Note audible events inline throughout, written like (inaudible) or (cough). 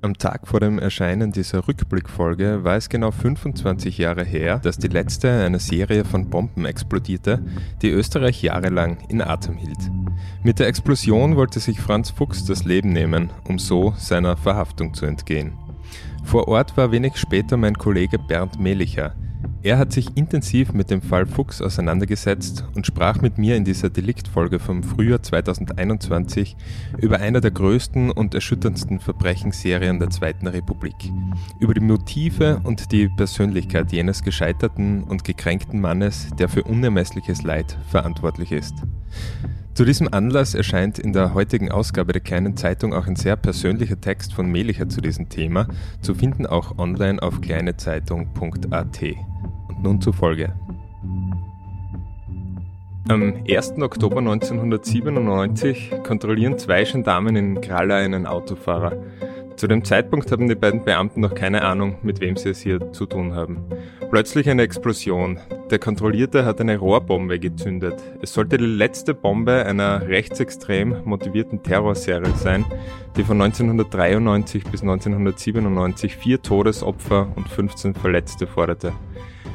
Am Tag vor dem Erscheinen dieser Rückblickfolge war es genau 25 Jahre her, dass die letzte einer Serie von Bomben explodierte, die Österreich jahrelang in Atem hielt. Mit der Explosion wollte sich Franz Fuchs das Leben nehmen, um so seiner Verhaftung zu entgehen. Vor Ort war wenig später mein Kollege Bernd Melicher, er hat sich intensiv mit dem Fall Fuchs auseinandergesetzt und sprach mit mir in dieser Deliktfolge vom Frühjahr 2021 über einer der größten und erschütterndsten Verbrechensserien der Zweiten Republik, über die Motive und die Persönlichkeit jenes gescheiterten und gekränkten Mannes, der für unermessliches Leid verantwortlich ist. Zu diesem Anlass erscheint in der heutigen Ausgabe der kleinen Zeitung auch ein sehr persönlicher Text von Melicher zu diesem Thema, zu finden auch online auf kleinezeitung.at nun zur Folge. Am 1. Oktober 1997 kontrollieren zwei Gendarmen in Kralla einen Autofahrer. Zu dem Zeitpunkt haben die beiden Beamten noch keine Ahnung, mit wem sie es hier zu tun haben. Plötzlich eine Explosion. Der Kontrollierte hat eine Rohrbombe gezündet. Es sollte die letzte Bombe einer rechtsextrem motivierten Terrorserie sein, die von 1993 bis 1997 vier Todesopfer und 15 Verletzte forderte.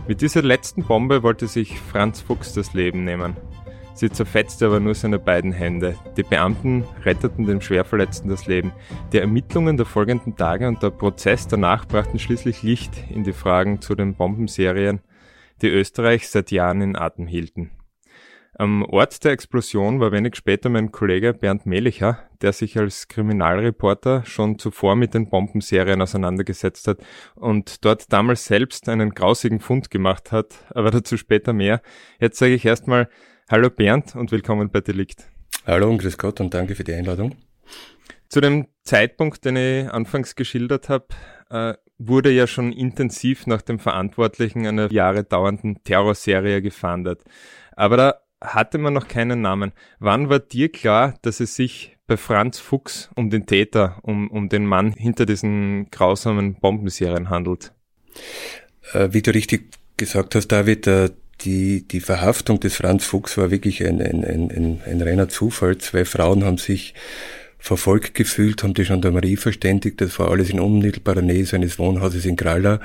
Mit dieser letzten Bombe wollte sich Franz Fuchs das Leben nehmen. Sie zerfetzte aber nur seine beiden Hände. Die Beamten retteten dem Schwerverletzten das Leben. Die Ermittlungen der folgenden Tage und der Prozess danach brachten schließlich Licht in die Fragen zu den Bombenserien, die Österreich seit Jahren in Atem hielten. Am Ort der Explosion war wenig später mein Kollege Bernd Melicher, der sich als Kriminalreporter schon zuvor mit den Bombenserien auseinandergesetzt hat und dort damals selbst einen grausigen Fund gemacht hat, aber dazu später mehr. Jetzt sage ich erstmal Hallo Bernd und willkommen bei Delikt. Hallo und grüß Gott und danke für die Einladung. Zu dem Zeitpunkt, den ich anfangs geschildert habe, äh, wurde ja schon intensiv nach dem Verantwortlichen einer Jahre dauernden Terrorserie gefahndet. Aber da hatte man noch keinen Namen. Wann war dir klar, dass es sich bei Franz Fuchs um den Täter, um, um den Mann hinter diesen grausamen Bombenserien handelt? Äh, wie du richtig gesagt hast, David, äh, die, die Verhaftung des Franz Fuchs war wirklich ein, ein, ein, ein, ein reiner Zufall. Zwei Frauen haben sich verfolgt gefühlt, haben die Gendarmerie verständigt. Das war alles in unmittelbarer Nähe seines Wohnhauses in Gralla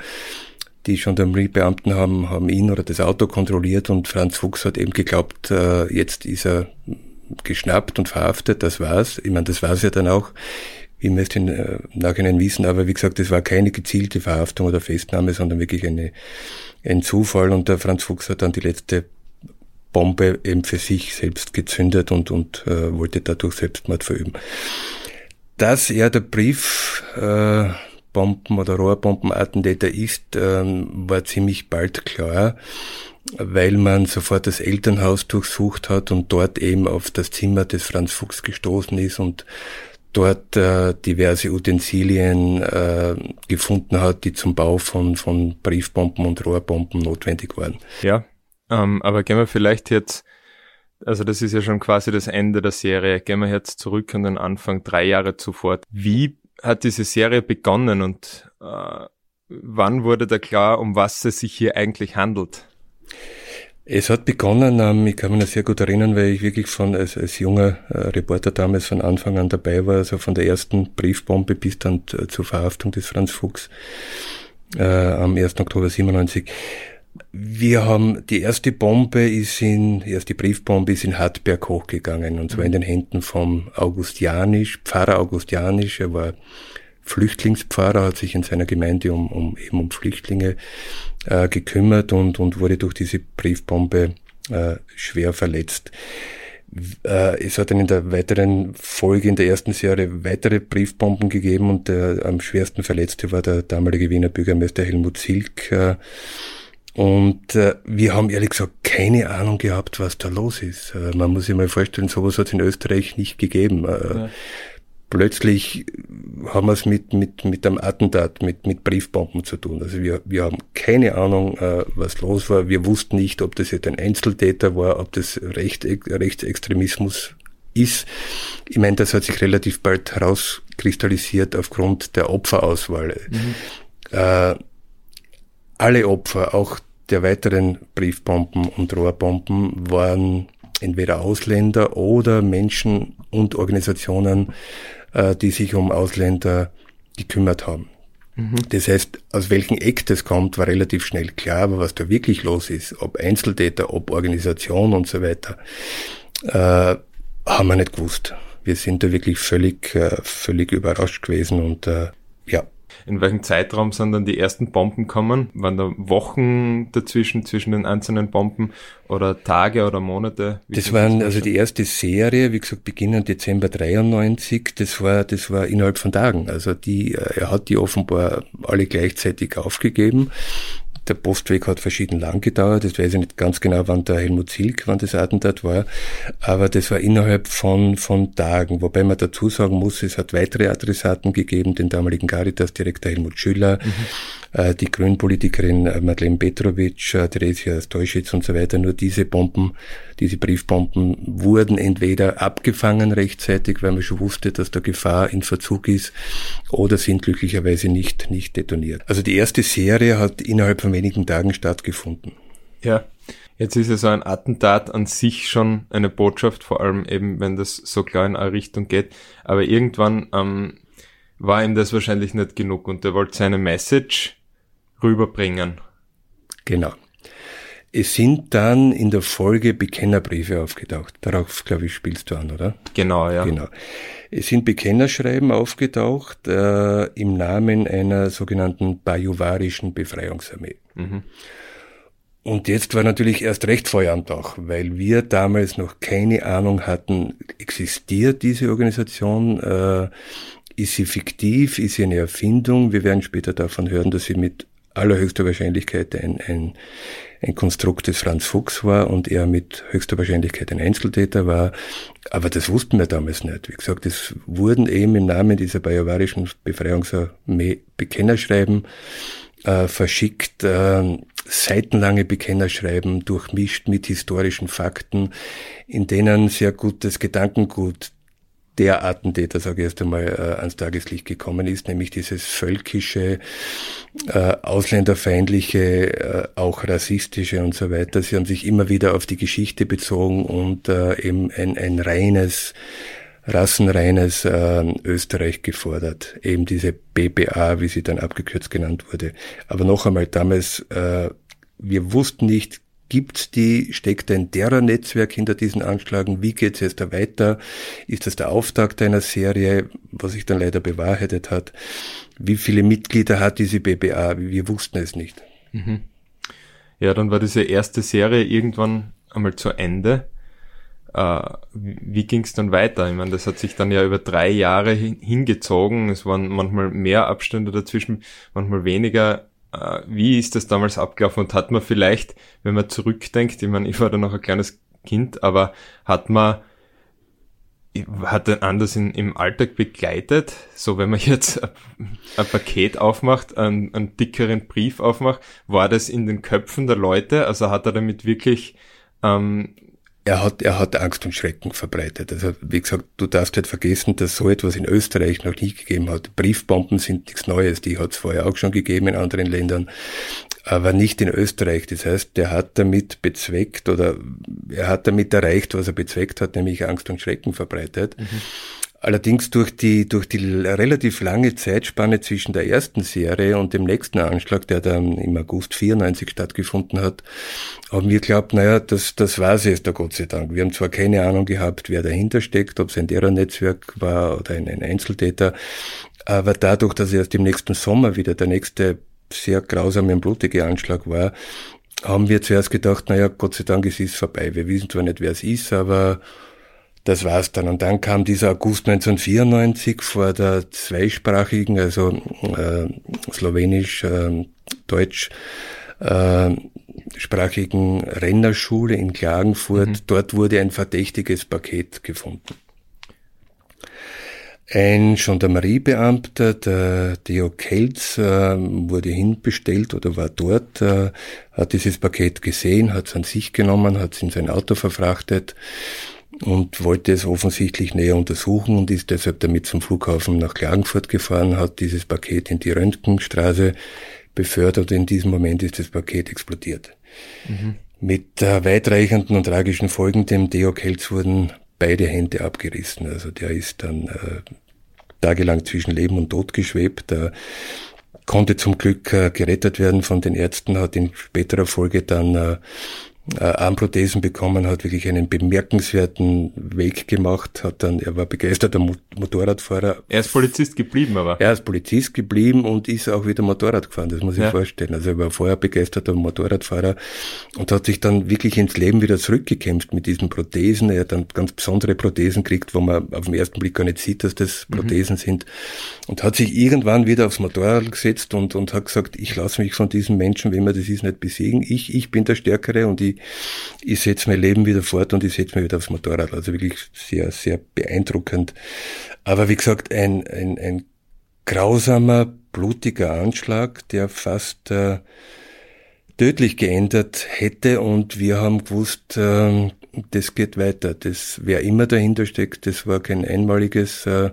die Gendarmeriebeamten haben, haben ihn oder das Auto kontrolliert und Franz Fuchs hat eben geglaubt, äh, jetzt ist er geschnappt und verhaftet, das war's. Ich meine, das war's ja dann auch. Ich möchte im äh, Nachhinein wissen, aber wie gesagt, das war keine gezielte Verhaftung oder Festnahme, sondern wirklich eine, ein Zufall und der Franz Fuchs hat dann die letzte Bombe eben für sich selbst gezündet und, und äh, wollte dadurch Selbstmord verüben. Dass er der Brief äh, Bomben- oder Rohrbombenattentäter ist, ähm, war ziemlich bald klar, weil man sofort das Elternhaus durchsucht hat und dort eben auf das Zimmer des Franz Fuchs gestoßen ist und dort äh, diverse Utensilien äh, gefunden hat, die zum Bau von, von Briefbomben und Rohrbomben notwendig waren. Ja, ähm, aber gehen wir vielleicht jetzt, also das ist ja schon quasi das Ende der Serie, gehen wir jetzt zurück an den Anfang, drei Jahre zuvor. Wie hat diese Serie begonnen und äh, wann wurde da klar, um was es sich hier eigentlich handelt? Es hat begonnen, ähm, ich kann mich noch sehr gut erinnern, weil ich wirklich von als, als junger äh, Reporter damals von Anfang an dabei war, also von der ersten Briefbombe bis dann äh, zur Verhaftung des Franz Fuchs äh, am 1. Oktober 97. Wir haben, die erste Bombe ist in, die erste Briefbombe ist in Hartberg hochgegangen, und zwar in den Händen vom Augustianisch, Pfarrer Augustianisch, er war Flüchtlingspfarrer, hat sich in seiner Gemeinde um, um eben um Flüchtlinge äh, gekümmert und, und wurde durch diese Briefbombe äh, schwer verletzt. Äh, es hat dann in der weiteren Folge in der ersten Serie weitere Briefbomben gegeben und der am schwersten Verletzte war der damalige Wiener Bürgermeister Helmut Silk. Äh, und äh, wir haben ehrlich gesagt keine Ahnung gehabt, was da los ist. Äh, man muss sich mal vorstellen, sowas hat es in Österreich nicht gegeben. Äh, ja. Plötzlich haben wir es mit, mit, mit einem Attentat, mit, mit Briefbomben zu tun. Also wir, wir haben keine Ahnung, äh, was los war. Wir wussten nicht, ob das jetzt ein Einzeltäter war, ob das Recht, Rechtsextremismus ist. Ich meine, das hat sich relativ bald herauskristallisiert aufgrund der Opferauswahl. Mhm. Äh, alle Opfer, auch der weiteren Briefbomben und Rohrbomben waren entweder Ausländer oder Menschen und Organisationen, äh, die sich um Ausländer gekümmert haben. Mhm. Das heißt, aus welchem Eck das kommt, war relativ schnell klar, aber was da wirklich los ist, ob Einzeltäter, ob Organisation und so weiter, äh, haben wir nicht gewusst. Wir sind da wirklich völlig, äh, völlig überrascht gewesen und äh, ja, in welchem Zeitraum sind dann die ersten Bomben kommen? Waren da Wochen dazwischen, zwischen den einzelnen Bomben oder Tage oder Monate? Wie das waren, das also die erste Serie, wie gesagt, beginnen Dezember 93, das war, das war innerhalb von Tagen. Also die, äh, er hat die offenbar alle gleichzeitig aufgegeben der Postweg hat verschieden lang gedauert. Das weiß ich nicht ganz genau, wann der Helmut Silk, wann das Attentat war. Aber das war innerhalb von, von Tagen. Wobei man dazu sagen muss, es hat weitere Adressaten gegeben, den damaligen Caritas-Direktor Helmut Schüller, mhm. äh, die Grünpolitikerin äh, Madeleine Petrovic, äh, Theresia Steuschitz und so weiter. Nur diese Bomben, diese Briefbomben wurden entweder abgefangen rechtzeitig, weil man schon wusste, dass da Gefahr in Verzug ist, oder sind glücklicherweise nicht, nicht detoniert. Also die erste Serie hat innerhalb von wenigen Tagen stattgefunden. Ja, jetzt ist ja so ein Attentat an sich schon eine Botschaft, vor allem eben, wenn das so klar in eine Richtung geht. Aber irgendwann ähm, war ihm das wahrscheinlich nicht genug und er wollte seine Message rüberbringen. Genau. Es sind dann in der Folge Bekennerbriefe aufgetaucht. Darauf, glaube ich, spielst du an, oder? Genau, ja. Genau. Es sind Bekennerschreiben aufgetaucht äh, im Namen einer sogenannten bajuwarischen Befreiungsarmee. Mhm. Und jetzt war natürlich erst recht Feuer am Dach, weil wir damals noch keine Ahnung hatten, existiert diese Organisation, äh, ist sie fiktiv, ist sie eine Erfindung. Wir werden später davon hören, dass sie mit allerhöchster Wahrscheinlichkeit ein, ein ein Konstrukt des Franz Fuchs war und er mit höchster Wahrscheinlichkeit ein Einzeltäter war. Aber das wussten wir damals nicht. Wie gesagt, es wurden eben im Namen dieser bajuwarischen Befreiungsarmee Bekennerschreiben äh, verschickt, äh, seitenlange Bekennerschreiben durchmischt mit historischen Fakten, in denen sehr gutes Gedankengut der Attentäter, sage ich erst einmal, äh, ans Tageslicht gekommen ist, nämlich dieses völkische, äh, ausländerfeindliche, äh, auch rassistische und so weiter. Sie haben sich immer wieder auf die Geschichte bezogen und äh, eben ein, ein reines, rassenreines äh, Österreich gefordert. Eben diese BBA, wie sie dann abgekürzt genannt wurde. Aber noch einmal, damals, äh, wir wussten nicht, Gibt's die, steckt ein Terror-Netzwerk hinter diesen Anschlagen? Wie geht's jetzt da weiter? Ist das der Auftakt einer Serie, was sich dann leider bewahrheitet hat? Wie viele Mitglieder hat diese BBA? Wir wussten es nicht. Mhm. Ja, dann war diese erste Serie irgendwann einmal zu Ende. Äh, wie ging's dann weiter? Ich meine, das hat sich dann ja über drei Jahre hingezogen. Es waren manchmal mehr Abstände dazwischen, manchmal weniger. Äh, wie ist das damals abgelaufen? Und hat man vielleicht, wenn man zurückdenkt, ich meine, ich war da noch ein kleines Kind, aber hat man hat ein anders in, im Alltag begleitet, so wenn man (laughs) jetzt ein, Paket aufmacht, einen, einen dickeren Brief aufmacht, war das in den Köpfen der Leute, also hat er damit wirklich ähm, er hat, er hat Angst und Schrecken verbreitet. Also, wie gesagt, du darfst nicht vergessen, dass so etwas in Österreich noch nie gegeben hat. Briefbomben sind nichts Neues, die hat es vorher auch schon gegeben in anderen Ländern, aber nicht in Österreich. Das heißt, der hat damit bezweckt oder er hat damit erreicht, was er bezweckt hat, nämlich Angst und Schrecken verbreitet. Mhm. Allerdings durch die, durch die relativ lange Zeitspanne zwischen der ersten Serie und dem nächsten Anschlag, der dann im August 94 stattgefunden hat, haben wir geglaubt, naja, das, das war es jetzt, der Gott sei Dank. Wir haben zwar keine Ahnung gehabt, wer dahinter steckt, ob es ein Terrornetzwerk war oder ein, ein Einzeltäter, aber dadurch, dass erst im nächsten Sommer wieder der nächste sehr grausame und blutige Anschlag war, haben wir zuerst gedacht, naja, Gott sei Dank, es ist vorbei. Wir wissen zwar nicht, wer es ist, aber das war's dann. Und dann kam dieser August 1994 vor der zweisprachigen, also äh, slowenisch, äh, deutsch, äh, sprachigen Rennerschule in Klagenfurt. Mhm. Dort wurde ein verdächtiges Paket gefunden. Ein Gendarmeriebeamter, der Theo Kelz, äh, wurde hinbestellt oder war dort, äh, hat dieses Paket gesehen, hat es an sich genommen, hat es in sein Auto verfrachtet und wollte es offensichtlich näher untersuchen und ist deshalb damit zum Flughafen nach Klagenfurt gefahren, hat dieses Paket in die Röntgenstraße befördert und in diesem Moment ist das Paket explodiert. Mhm. Mit äh, weitreichenden und tragischen Folgen, dem Theo Kelz wurden beide Hände abgerissen. Also der ist dann äh, tagelang zwischen Leben und Tod geschwebt. Er konnte zum Glück äh, gerettet werden von den Ärzten, hat in späterer Folge dann äh, Armprothesen bekommen, hat wirklich einen bemerkenswerten Weg gemacht, hat dann, er war begeisterter Motorradfahrer. Er ist Polizist geblieben, aber. Er ist Polizist geblieben und ist auch wieder Motorrad gefahren, das muss ich ja. vorstellen. Also er war vorher begeisterter Motorradfahrer und hat sich dann wirklich ins Leben wieder zurückgekämpft mit diesen Prothesen. Er hat dann ganz besondere Prothesen gekriegt, wo man auf den ersten Blick gar nicht sieht, dass das mhm. Prothesen mhm. sind. Und hat sich irgendwann wieder aufs Motorrad gesetzt und, und hat gesagt, ich lasse mich von diesen Menschen, wenn man das ist, nicht besiegen. Ich, ich bin der Stärkere und ich ich setze mein Leben wieder fort und ich setze mich wieder aufs Motorrad. Also wirklich sehr, sehr beeindruckend. Aber wie gesagt, ein, ein, ein grausamer, blutiger Anschlag, der fast äh, tödlich geändert hätte und wir haben gewusst, äh, das geht weiter. Das, wer immer dahinter steckt, das war kein einmaliges äh,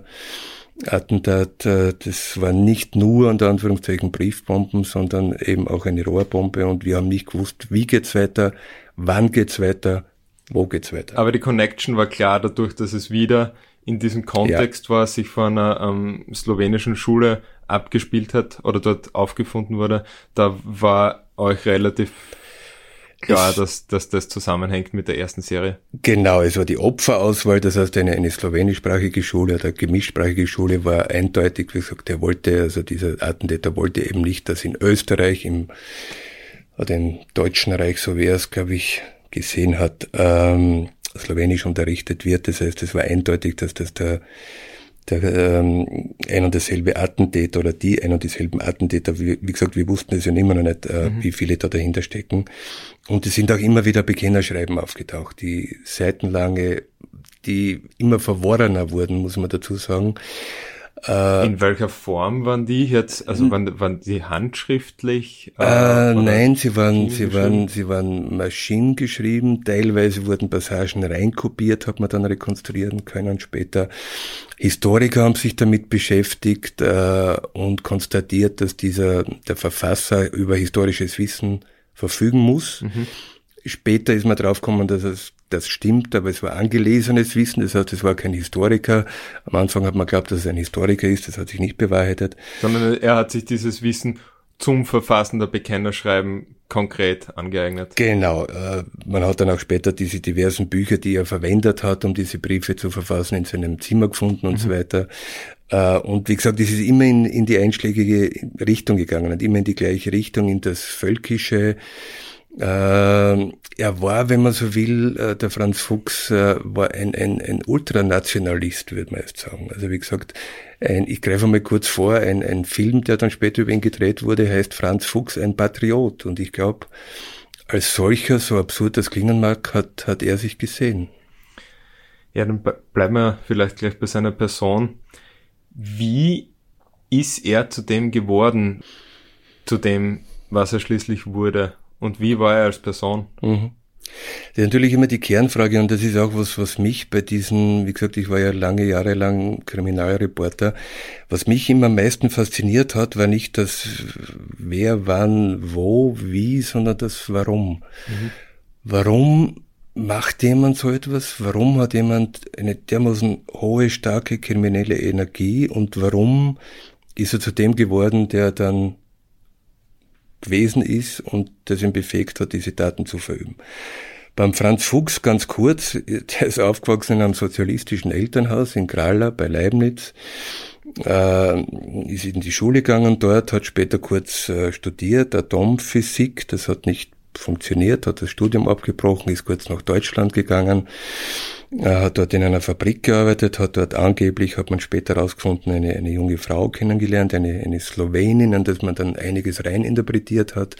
Attentat, äh, das war nicht nur unter Anführungszeichen Briefbomben, sondern eben auch eine Rohrbombe und wir haben nicht gewusst, wie geht's weiter, wann geht's weiter, wo geht's weiter. Aber die Connection war klar dadurch, dass es wieder in diesem Kontext ja. war, sich von einer ähm, slowenischen Schule abgespielt hat oder dort aufgefunden wurde, da war euch relativ klar, dass, dass das zusammenhängt mit der ersten Serie. Genau, es war die Opferauswahl, das heißt eine, eine slowenischsprachige Schule oder gemischsprachige Schule war eindeutig, wie gesagt, er wollte, also dieser Attentäter wollte eben nicht, dass in Österreich im oder im Deutschen Reich, so wie er es, glaube ich, gesehen hat, ähm, Slowenisch unterrichtet wird. Das heißt, es war eindeutig, dass das der der ähm, ein und derselbe Attentäter oder die ein und dieselben Attentäter, wie, wie gesagt, wir wussten es ja immer noch nicht, äh, mhm. wie viele da dahinter stecken. Und es sind auch immer wieder Bekennerschreiben aufgetaucht, die seitenlange, die immer verworrener wurden, muss man dazu sagen. Äh, In welcher Form waren die jetzt? Also waren, waren die handschriftlich? Äh, äh nein, sie waren, sie waren, sie waren maschinengeschrieben. Teilweise wurden Passagen reinkopiert, hat man dann rekonstruieren können später. Historiker haben sich damit beschäftigt äh, und konstatiert, dass dieser der Verfasser über historisches Wissen verfügen muss. Mhm. Später ist man draufgekommen, dass es das stimmt, aber es war angelesenes Wissen, das heißt, es war kein Historiker. Am Anfang hat man geglaubt, dass es ein Historiker ist, das hat sich nicht bewahrheitet. Sondern er hat sich dieses Wissen zum Verfassen der Bekennerschreiben konkret angeeignet. Genau. Äh, man hat dann auch später diese diversen Bücher, die er verwendet hat, um diese Briefe zu verfassen, in seinem Zimmer gefunden und mhm. so weiter. Äh, und wie gesagt, es ist immer in, in die einschlägige Richtung gegangen und immer in die gleiche Richtung, in das Völkische, er war, wenn man so will, äh, der Franz Fuchs äh, war ein, ein, ein Ultranationalist, würde man jetzt sagen. Also wie gesagt, ein, ich greife mal kurz vor, ein, ein Film, der dann später über ihn gedreht wurde, heißt Franz Fuchs, ein Patriot. Und ich glaube, als solcher, so absurd das klingen mag, hat, hat er sich gesehen. Ja, dann bleiben wir vielleicht gleich bei seiner Person. Wie ist er zu dem geworden, zu dem, was er schließlich wurde? Und wie war er als Person? Mhm. Das ist natürlich immer die Kernfrage und das ist auch was, was mich bei diesen, wie gesagt, ich war ja lange Jahre lang Kriminalreporter, was mich immer am meisten fasziniert hat, war nicht das wer, wann, wo, wie, sondern das Warum. Mhm. Warum macht jemand so etwas? Warum hat jemand eine dermaßen hohe, starke kriminelle Energie und warum ist er zu dem geworden, der dann gewesen ist und das ihn befähigt hat, diese Daten zu verüben. Beim Franz Fuchs ganz kurz, der ist aufgewachsen in einem sozialistischen Elternhaus in Krala bei Leibniz, äh, ist in die Schule gegangen dort, hat später kurz äh, studiert, Atomphysik, das hat nicht funktioniert, hat das Studium abgebrochen, ist kurz nach Deutschland gegangen, er hat dort in einer Fabrik gearbeitet, hat dort angeblich, hat man später herausgefunden, eine, eine junge Frau kennengelernt, eine, eine Slowenin, an das man dann einiges reininterpretiert hat.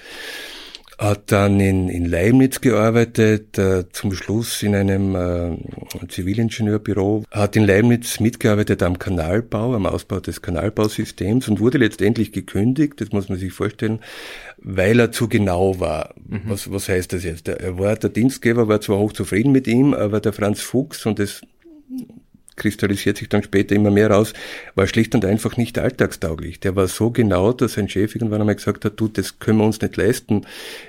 Hat dann in, in Leibniz gearbeitet, äh, zum Schluss in einem äh, Zivilingenieurbüro, hat in Leibniz mitgearbeitet am Kanalbau, am Ausbau des Kanalbausystems und wurde letztendlich gekündigt, das muss man sich vorstellen, weil er zu genau war. Mhm. Was, was heißt das jetzt? Er war, der Dienstgeber war zwar hochzufrieden mit ihm, aber der Franz Fuchs, und das kristallisiert sich dann später immer mehr raus, war schlicht und einfach nicht alltagstauglich. Der war so genau, dass sein Chef irgendwann einmal gesagt hat, du, das können wir uns nicht leisten.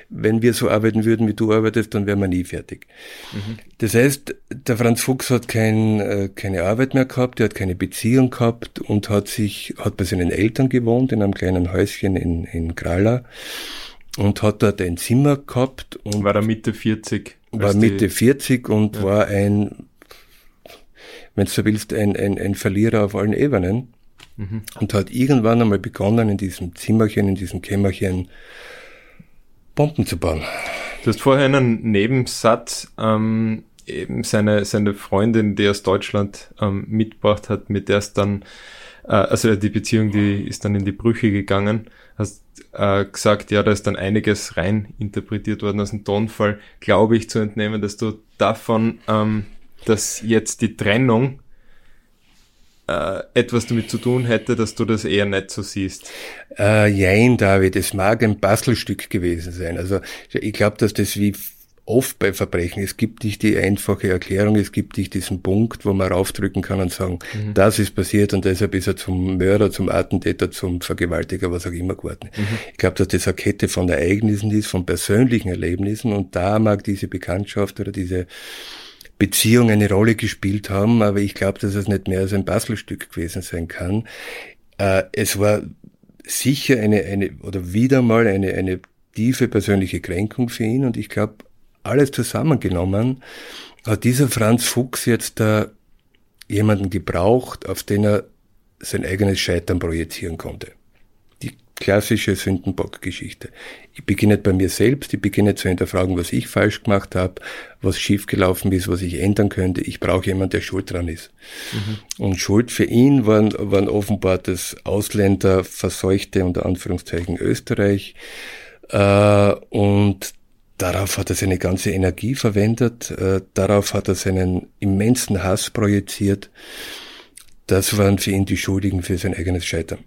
Wenn wir so arbeiten würden, wie du arbeitest, dann wären wir nie fertig. Mhm. Das heißt, der Franz Fuchs hat kein, äh, keine Arbeit mehr gehabt, er hat keine Beziehung gehabt und hat sich, hat bei seinen Eltern gewohnt in einem kleinen Häuschen in, in Grala und hat dort ein Zimmer gehabt. Und war er Mitte 40? War Mitte 40 und ja. war ein, wenn du so willst, ein, ein, ein Verlierer auf allen Ebenen. Mhm. Und hat irgendwann einmal begonnen, in diesem Zimmerchen, in diesem Kämmerchen Bomben zu bauen. Du hast vorher einen Nebensatz, ähm, eben seine, seine Freundin, die aus Deutschland ähm, mitgebracht hat, mit der es dann, äh, also die Beziehung, die ist dann in die Brüche gegangen hast äh, gesagt, ja, da ist dann einiges rein interpretiert worden aus dem Tonfall, glaube ich zu entnehmen, dass du davon, ähm, dass jetzt die Trennung äh, etwas damit zu tun hätte, dass du das eher nicht so siehst. Äh, jein, David, es mag ein Bastelstück gewesen sein. Also ich glaube, dass das wie oft bei Verbrechen. Es gibt nicht die einfache Erklärung, es gibt nicht diesen Punkt, wo man raufdrücken kann und sagen, mhm. das ist passiert und deshalb ist er zum Mörder, zum Attentäter, zum Vergewaltiger, was auch immer geworden. Mhm. Ich glaube, dass das eine Kette von Ereignissen ist, von persönlichen Erlebnissen und da mag diese Bekanntschaft oder diese Beziehung eine Rolle gespielt haben, aber ich glaube, dass es nicht mehr als ein Bastelstück gewesen sein kann. Äh, es war sicher eine, eine oder wieder mal eine, eine tiefe persönliche Kränkung für ihn und ich glaube, alles zusammengenommen, hat dieser Franz Fuchs jetzt da jemanden gebraucht, auf den er sein eigenes Scheitern projizieren konnte. Die klassische Sündenbock-Geschichte. Ich beginne bei mir selbst, ich beginne zu hinterfragen, was ich falsch gemacht habe, was schiefgelaufen ist, was ich ändern könnte. Ich brauche jemanden, der schuld dran ist. Mhm. Und Schuld für ihn waren, waren offenbar das Ausländer verseuchte, unter Anführungszeichen, Österreich. Äh, und Darauf hat er seine ganze Energie verwendet, äh, darauf hat er seinen immensen Hass projiziert. Das waren für ihn die Schuldigen für sein eigenes Scheitern.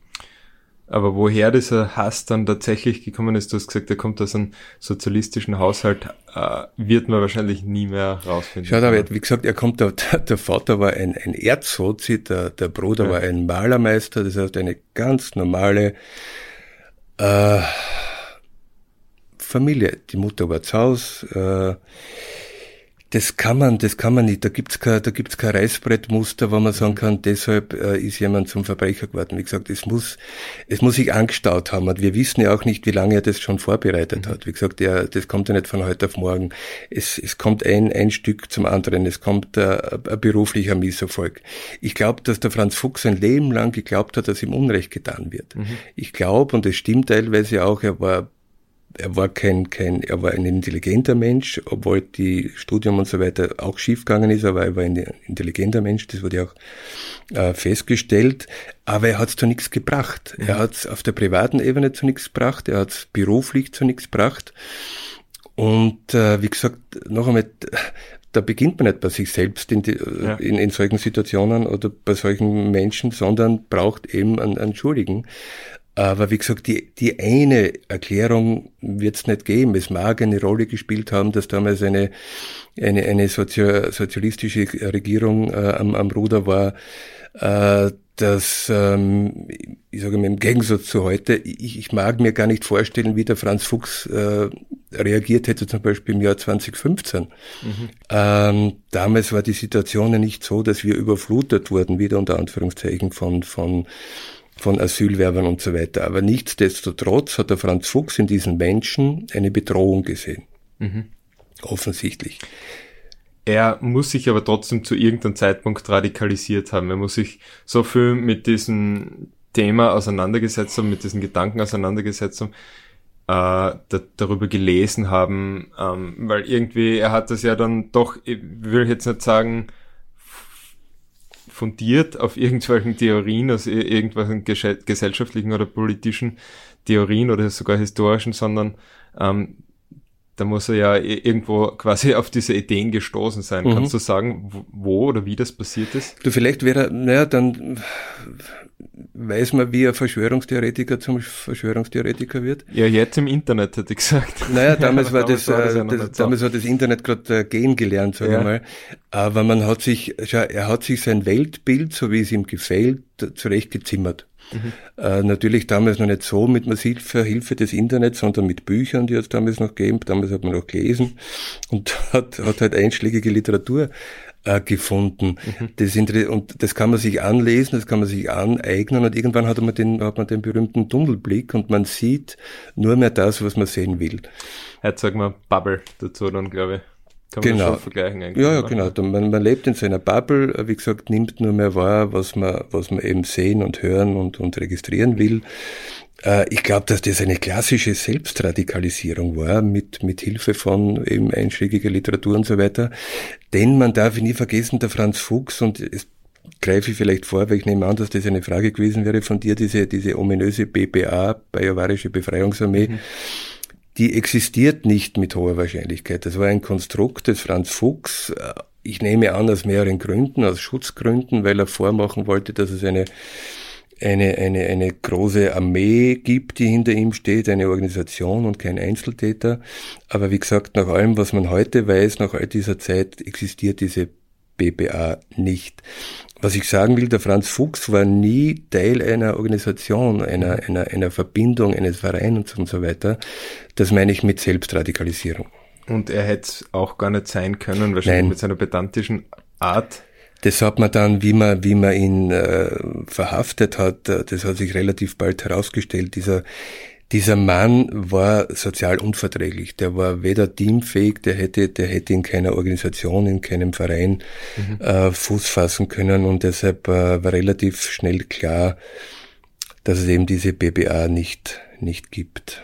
Aber woher dieser Hass dann tatsächlich gekommen ist, du hast gesagt, er kommt aus einem sozialistischen Haushalt, äh, wird man wahrscheinlich nie mehr rausfinden. Schau, da, wie gesagt, er kommt, der, (laughs) der Vater war ein, ein Erzsozi, der, der Bruder ja. war ein Malermeister, das heißt eine ganz normale, äh, Familie. Die Mutter war zu Hause. Äh, das kann man, das kann man nicht. Da gibt's kein, da gibt's kein Reißbrettmuster, wo man sagen kann, deshalb äh, ist jemand zum Verbrecher geworden. Wie gesagt, es muss, es muss sich angestaut haben. Und wir wissen ja auch nicht, wie lange er das schon vorbereitet hat. Wie gesagt, er, das kommt ja nicht von heute auf morgen. Es, es kommt ein, ein Stück zum anderen. Es kommt äh, ein beruflicher Misserfolg. Ich glaube, dass der Franz Fuchs ein Leben lang geglaubt hat, dass ihm Unrecht getan wird. Mhm. Ich glaube, und es stimmt teilweise auch, er war er war kein, kein, er war ein intelligenter Mensch, obwohl die Studium und so weiter auch schiefgegangen ist, aber er war ein intelligenter Mensch, das wurde auch äh, festgestellt. Aber er hat es zu nichts gebracht. Mhm. Er hat es auf der privaten Ebene zu nichts gebracht, er hat es beruflich zu nichts gebracht. Und äh, wie gesagt, noch einmal, da beginnt man nicht bei sich selbst in, die, ja. in, in solchen Situationen oder bei solchen Menschen, sondern braucht eben einen, einen Schuldigen. Aber wie gesagt, die, die eine Erklärung wird es nicht geben. Es mag eine Rolle gespielt haben, dass damals eine, eine, eine sozio sozialistische Regierung äh, am, am Ruder war, äh, dass, ähm, ich sage mal, im Gegensatz zu heute, ich, ich mag mir gar nicht vorstellen, wie der Franz Fuchs äh, reagiert hätte, zum Beispiel im Jahr 2015. Mhm. Ähm, damals war die Situation ja nicht so, dass wir überflutet wurden, wieder unter Anführungszeichen von, von von Asylwerbern und so weiter. Aber nichtsdestotrotz hat der Franz Fuchs in diesen Menschen eine Bedrohung gesehen. Mhm. Offensichtlich. Er muss sich aber trotzdem zu irgendeinem Zeitpunkt radikalisiert haben. Er muss sich so viel mit diesem Thema auseinandergesetzt haben, mit diesen Gedanken auseinandergesetzt haben, äh, da, darüber gelesen haben, ähm, weil irgendwie er hat das ja dann doch, ich will jetzt nicht sagen, fundiert auf irgendwelchen Theorien, aus irgendwelchen gesellschaftlichen oder politischen Theorien oder sogar historischen, sondern ähm, da muss er ja irgendwo quasi auf diese Ideen gestoßen sein. Mhm. Kannst du sagen, wo oder wie das passiert ist? Du, vielleicht wäre, naja, dann weiß man, wie ein Verschwörungstheoretiker zum Verschwörungstheoretiker wird? Ja, jetzt im Internet, hätte ich gesagt. Naja, (laughs) damals war das, war das, ja das damals hat das Internet gerade äh, gehen gelernt, sage ja. ich mal. Aber man hat sich, er hat sich sein Weltbild, so wie es ihm gefällt, zurechtgezimmert. Mhm. Äh, natürlich damals noch nicht so mit massiver Hilfe des Internets, sondern mit Büchern, die es damals noch gegeben. Damals hat man noch gelesen und (laughs) hat, hat halt einschlägige Literatur äh, gefunden. Mhm. Das und das kann man sich anlesen, das kann man sich aneignen und irgendwann hat man den, hat man den berühmten Tunnelblick und man sieht nur mehr das, was man sehen will. Jetzt sagen wir Bubble dazu dann, glaube ich. Kann genau. man schon vergleichen eigentlich. Ja, ja, genau. Man, man lebt in seiner Bubble, wie gesagt, nimmt nur mehr wahr, was man, was man eben sehen und hören und, und registrieren will. Äh, ich glaube, dass das eine klassische Selbstradikalisierung war, mit, mit Hilfe von eben einschlägiger Literatur und so weiter. Denn man darf nie vergessen, der Franz Fuchs, und es greife ich vielleicht vor, weil ich nehme an, dass das eine Frage gewesen wäre von dir, diese, diese ominöse BPA, Bayerische Befreiungsarmee, mhm die existiert nicht mit hoher Wahrscheinlichkeit. Das war ein Konstrukt des Franz Fuchs. Ich nehme an, aus mehreren Gründen, aus Schutzgründen, weil er vormachen wollte, dass es eine, eine, eine, eine große Armee gibt, die hinter ihm steht, eine Organisation und kein Einzeltäter. Aber wie gesagt, nach allem, was man heute weiß, nach all dieser Zeit existiert diese BBA nicht. Was ich sagen will, der Franz Fuchs war nie Teil einer Organisation, einer, einer, einer Verbindung, eines Vereins und so weiter. Das meine ich mit Selbstradikalisierung. Und er hätte es auch gar nicht sein können, wahrscheinlich Nein. mit seiner pedantischen Art. Das hat man dann, wie man, wie man ihn äh, verhaftet hat, äh, das hat sich relativ bald herausgestellt, dieser dieser Mann war sozial unverträglich. Der war weder teamfähig, der hätte, der hätte in keiner Organisation, in keinem Verein mhm. äh, Fuß fassen können und deshalb äh, war relativ schnell klar, dass es eben diese BBA nicht, nicht gibt.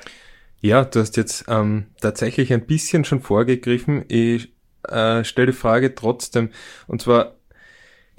Ja, du hast jetzt ähm, tatsächlich ein bisschen schon vorgegriffen. Ich äh, stelle die Frage trotzdem, und zwar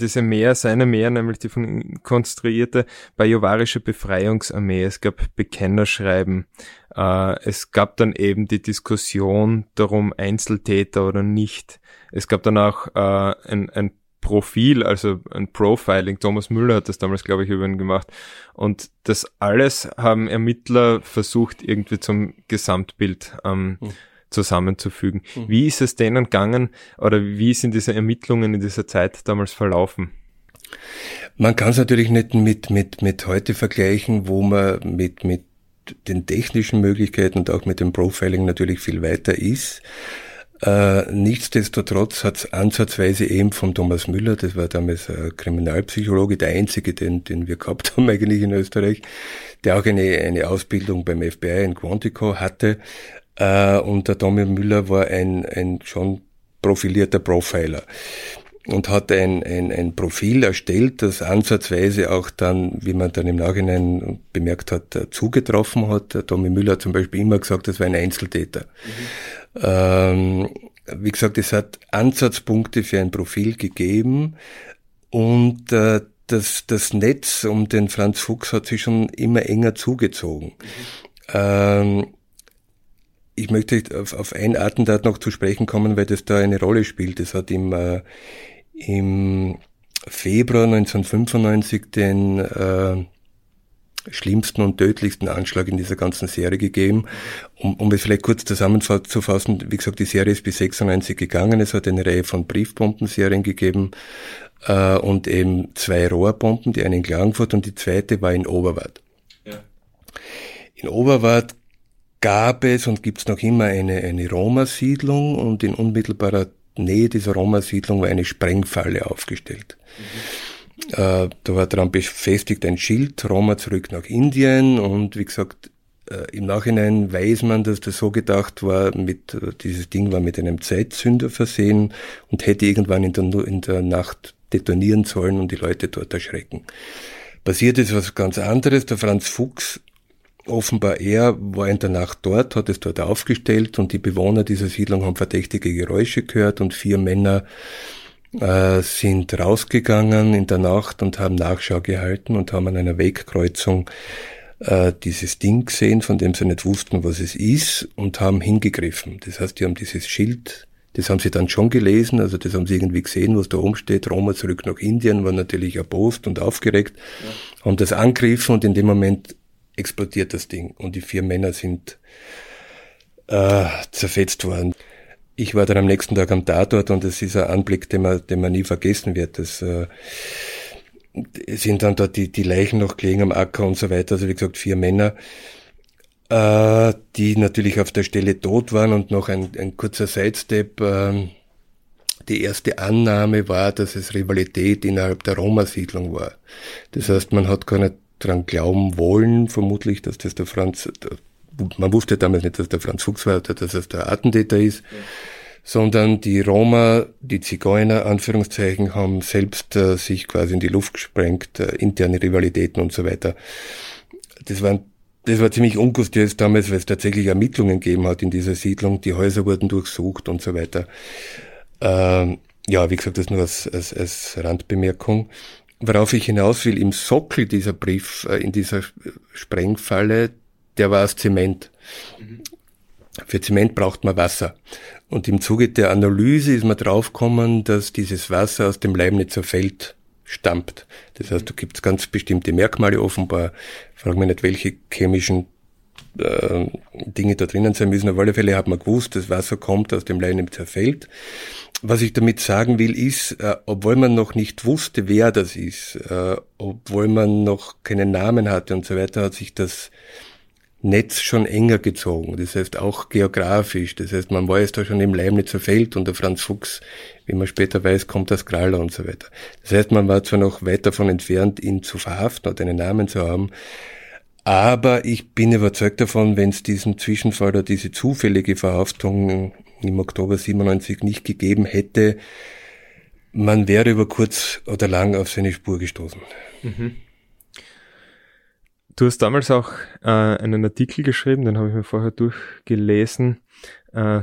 diese Mehr, seine Mehr, nämlich die von ihm konstruierte bajuwarische Befreiungsarmee. Es gab Bekennerschreiben. Äh, es gab dann eben die Diskussion darum, Einzeltäter oder nicht. Es gab dann auch äh, ein, ein Profil, also ein Profiling. Thomas Müller hat das damals, glaube ich, über ihn gemacht. Und das alles haben Ermittler versucht, irgendwie zum Gesamtbild ähm, hm zusammenzufügen. Mhm. Wie ist es denen gegangen oder wie sind diese Ermittlungen in dieser Zeit damals verlaufen? Man kann es natürlich nicht mit, mit, mit heute vergleichen, wo man mit, mit den technischen Möglichkeiten und auch mit dem Profiling natürlich viel weiter ist. Äh, nichtsdestotrotz hat es ansatzweise eben von Thomas Müller, das war damals ein Kriminalpsychologe, der einzige, den, den wir gehabt (laughs) haben eigentlich in Österreich, der auch eine, eine Ausbildung beim FBI in Quantico hatte, äh, und der Tommy Müller war ein, ein schon profilierter Profiler und hat ein, ein, ein Profil erstellt, das ansatzweise auch dann, wie man dann im Nachhinein bemerkt hat, äh, zugetroffen hat. Der Tommy Müller hat zum Beispiel immer gesagt, das war ein Einzeltäter. Mhm. Ähm, wie gesagt, es hat Ansatzpunkte für ein Profil gegeben und äh, das, das Netz um den Franz Fuchs hat sich schon immer enger zugezogen. Mhm. Ähm, ich möchte auf, auf ein Attentat noch zu sprechen kommen, weil das da eine Rolle spielt. Es hat im, äh, im Februar 1995 den äh, schlimmsten und tödlichsten Anschlag in dieser ganzen Serie gegeben. Um, um es vielleicht kurz zusammenzufassen, wie gesagt, die Serie ist bis 96 gegangen. Es hat eine Reihe von Briefbombenserien gegeben äh, und eben zwei Rohrbomben, die eine in Klagenfurt und die zweite war in Oberwart. Ja. In Oberwart gab es und gibt es noch immer eine, eine Roma-Siedlung und in unmittelbarer Nähe dieser Roma-Siedlung war eine Sprengfalle aufgestellt. Mhm. Äh, da war dran befestigt ein Schild, Roma zurück nach Indien und wie gesagt, äh, im Nachhinein weiß man, dass das so gedacht war, mit, äh, dieses Ding war mit einem Zeitzünder versehen und hätte irgendwann in der, in der Nacht detonieren sollen und die Leute dort erschrecken. Passiert ist was ganz anderes. Der Franz Fuchs Offenbar er war in der Nacht dort, hat es dort aufgestellt und die Bewohner dieser Siedlung haben verdächtige Geräusche gehört und vier Männer äh, sind rausgegangen in der Nacht und haben Nachschau gehalten und haben an einer Wegkreuzung äh, dieses Ding gesehen, von dem sie nicht wussten, was es ist und haben hingegriffen. Das heißt, die haben dieses Schild Das haben sie dann schon gelesen, also das haben sie irgendwie gesehen, was da oben steht. Roma zurück nach Indien, war natürlich erbost und aufgeregt, ja. haben das angegriffen und in dem Moment explodiert das Ding und die vier Männer sind äh, zerfetzt worden. Ich war dann am nächsten Tag am Tatort und es ist ein Anblick, den man, den man nie vergessen wird. Das äh, sind dann dort die, die Leichen noch gelegen am Acker und so weiter. Also wie gesagt, vier Männer äh, die natürlich auf der Stelle tot waren und noch ein, ein kurzer Sidestep. Äh, die erste Annahme war, dass es Rivalität innerhalb der Roma-Siedlung war. Das heißt, man hat gar nicht dran glauben wollen, vermutlich, dass das der Franz, man wusste damals nicht, dass der Franz Fuchs war, dass es der Attentäter ist, ja. sondern die Roma, die Zigeuner, Anführungszeichen, haben selbst äh, sich quasi in die Luft gesprengt, äh, interne Rivalitäten und so weiter. Das waren das war ziemlich ungustiös damals, weil es tatsächlich Ermittlungen gegeben hat in dieser Siedlung. Die Häuser wurden durchsucht und so weiter. Ähm, ja, wie gesagt, das nur als, als, als Randbemerkung. Worauf ich hinaus will, im Sockel dieser Brief, äh, in dieser Sprengfalle, der war aus Zement. Mhm. Für Zement braucht man Wasser. Und im Zuge der Analyse ist man draufgekommen, dass dieses Wasser aus dem Leibnizer Feld stammt. Das heißt, da gibt es ganz bestimmte Merkmale offenbar. Frag mich nicht, welche chemischen äh, Dinge da drinnen sein müssen. Auf alle Fälle hat man gewusst, das Wasser kommt aus dem Leinitzer Feld. Was ich damit sagen will, ist, äh, obwohl man noch nicht wusste, wer das ist, äh, obwohl man noch keinen Namen hatte und so weiter, hat sich das Netz schon enger gezogen. Das heißt auch geografisch. Das heißt, man war jetzt da schon im Leimnitzer Feld und der Franz Fuchs, wie man später weiß, kommt aus Kraller und so weiter. Das heißt, man war zwar noch weit davon entfernt, ihn zu verhaften oder einen Namen zu haben, aber ich bin überzeugt davon, wenn es diesen Zwischenfall oder diese zufällige Verhaftung im Oktober 97 nicht gegeben hätte, man wäre über kurz oder lang auf seine Spur gestoßen. Mhm. Du hast damals auch äh, einen Artikel geschrieben, den habe ich mir vorher durchgelesen. Äh,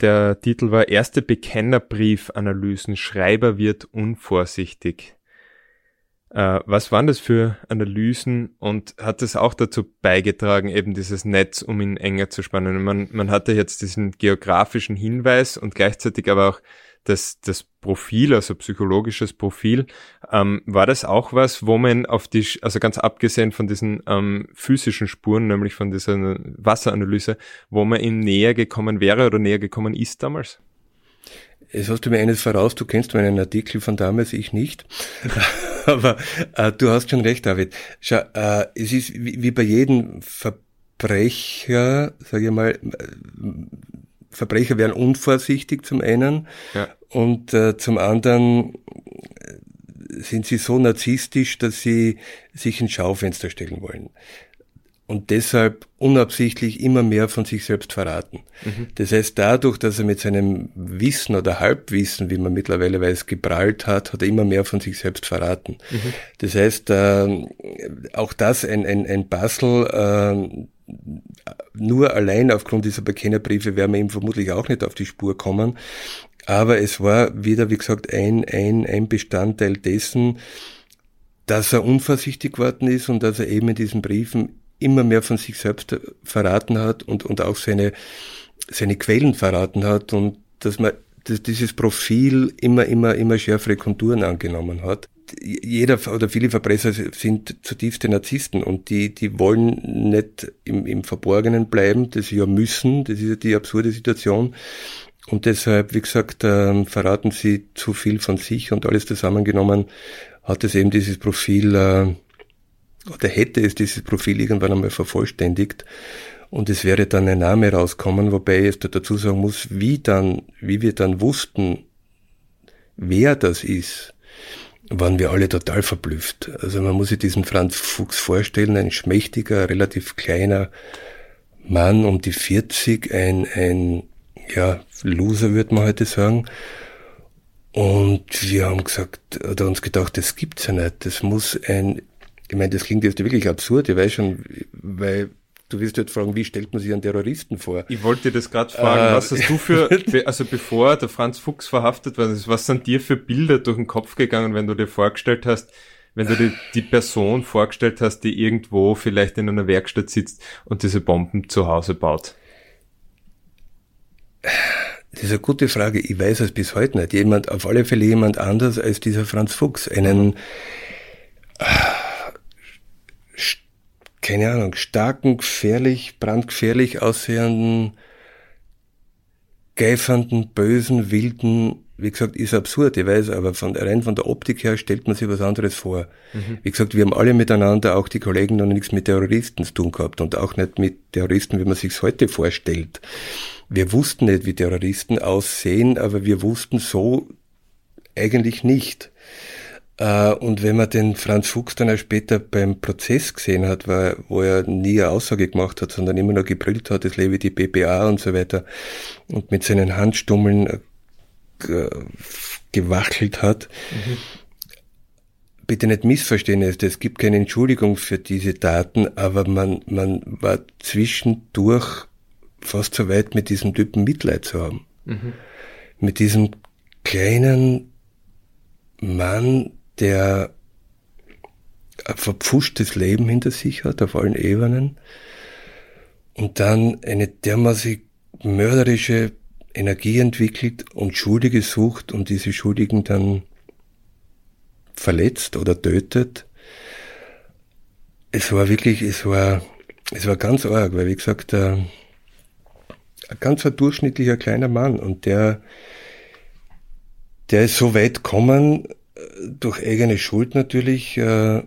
der Titel war Erste Bekennerbriefanalysen. Schreiber wird unvorsichtig. Äh, was waren das für Analysen und hat es auch dazu beigetragen, eben dieses Netz, um ihn enger zu spannen? Man, man hatte jetzt diesen geografischen Hinweis und gleichzeitig aber auch das, das Profil, also psychologisches Profil, ähm, war das auch was, wo man auf die, also ganz abgesehen von diesen ähm, physischen Spuren, nämlich von dieser Wasseranalyse, wo man ihm näher gekommen wäre oder näher gekommen ist damals? Es hast du mir eines voraus, du kennst meinen Artikel von damals, ich nicht. (laughs) (laughs) Aber äh, du hast schon recht, David. Schau, äh, es ist wie, wie bei jedem Verbrecher, sage ich mal, Verbrecher werden unvorsichtig zum einen ja. und äh, zum anderen äh, sind sie so narzisstisch, dass sie sich ins Schaufenster stellen wollen und deshalb unabsichtlich immer mehr von sich selbst verraten. Mhm. Das heißt, dadurch, dass er mit seinem Wissen oder Halbwissen, wie man mittlerweile weiß, geprallt hat, hat er immer mehr von sich selbst verraten. Mhm. Das heißt, äh, auch das ein, ein, ein Puzzle, äh, nur allein aufgrund dieser Bekennerbriefe werden wir ihm vermutlich auch nicht auf die Spur kommen. Aber es war wieder, wie gesagt, ein, ein, ein Bestandteil dessen, dass er unvorsichtig geworden ist und dass er eben in diesen Briefen immer mehr von sich selbst verraten hat und, und auch seine, seine Quellen verraten hat und dass man dass dieses Profil immer, immer, immer schärfere Konturen angenommen hat jeder oder viele Verbrecher sind zutiefste Narzissten und die, die wollen nicht im, im Verborgenen bleiben, das sie ja müssen, das ist ja die absurde Situation. Und deshalb, wie gesagt, äh, verraten sie zu viel von sich und alles zusammengenommen hat es eben dieses Profil, äh, oder hätte es dieses Profil irgendwann einmal vervollständigt. Und es wäre dann ein Name rauskommen, wobei ich jetzt dazu sagen muss, wie dann, wie wir dann wussten, wer das ist, waren wir alle total verblüfft. Also man muss sich diesen Franz Fuchs vorstellen, ein schmächtiger, relativ kleiner Mann um die 40, ein, ein ja, Loser würde man heute sagen. Und wir haben gesagt, oder uns gedacht, das gibt's ja nicht. Das muss ein, ich meine, das klingt jetzt wirklich absurd, ich weiß schon, weil Du wirst jetzt fragen, wie stellt man sich einen Terroristen vor? Ich wollte dir das gerade fragen. Äh, was hast du für, (laughs) also bevor der Franz Fuchs verhaftet worden ist, was sind dir für Bilder durch den Kopf gegangen, wenn du dir vorgestellt hast, wenn du dir die Person vorgestellt hast, die irgendwo vielleicht in einer Werkstatt sitzt und diese Bomben zu Hause baut? Das ist eine gute Frage. Ich weiß es bis heute nicht. Jemand, auf alle Fälle jemand anders als dieser Franz Fuchs. Einen, keine Ahnung, starken, gefährlich, brandgefährlich aussehenden, geifernden, bösen, wilden, wie gesagt, ist absurd, ich weiß, aber von, rein von der Optik her stellt man sich was anderes vor. Mhm. Wie gesagt, wir haben alle miteinander, auch die Kollegen, noch nichts mit Terroristen zu tun gehabt und auch nicht mit Terroristen, wie man sich's heute vorstellt. Wir wussten nicht, wie Terroristen aussehen, aber wir wussten so eigentlich nicht. Äh, und wenn man den Franz Fuchs dann auch später beim Prozess gesehen hat, wo er nie eine Aussage gemacht hat, sondern immer nur gebrüllt hat, es lebe die BPA und so weiter, und mit seinen Handstummeln äh, gewachelt hat, mhm. bitte nicht missverstehen, es gibt keine Entschuldigung für diese Daten, aber man, man war zwischendurch fast so weit, mit diesem Typen Mitleid zu haben. Mhm. Mit diesem kleinen Mann, der ein verpfuschtes Leben hinter sich hat, auf allen Ebenen, und dann eine dermaßen mörderische Energie entwickelt und Schuldige sucht und diese Schuldigen dann verletzt oder tötet. Es war wirklich, es war, es war ganz arg, weil wie gesagt, äh, ein ganz ein durchschnittlicher kleiner Mann und der, der ist so weit gekommen, durch eigene Schuld natürlich, äh,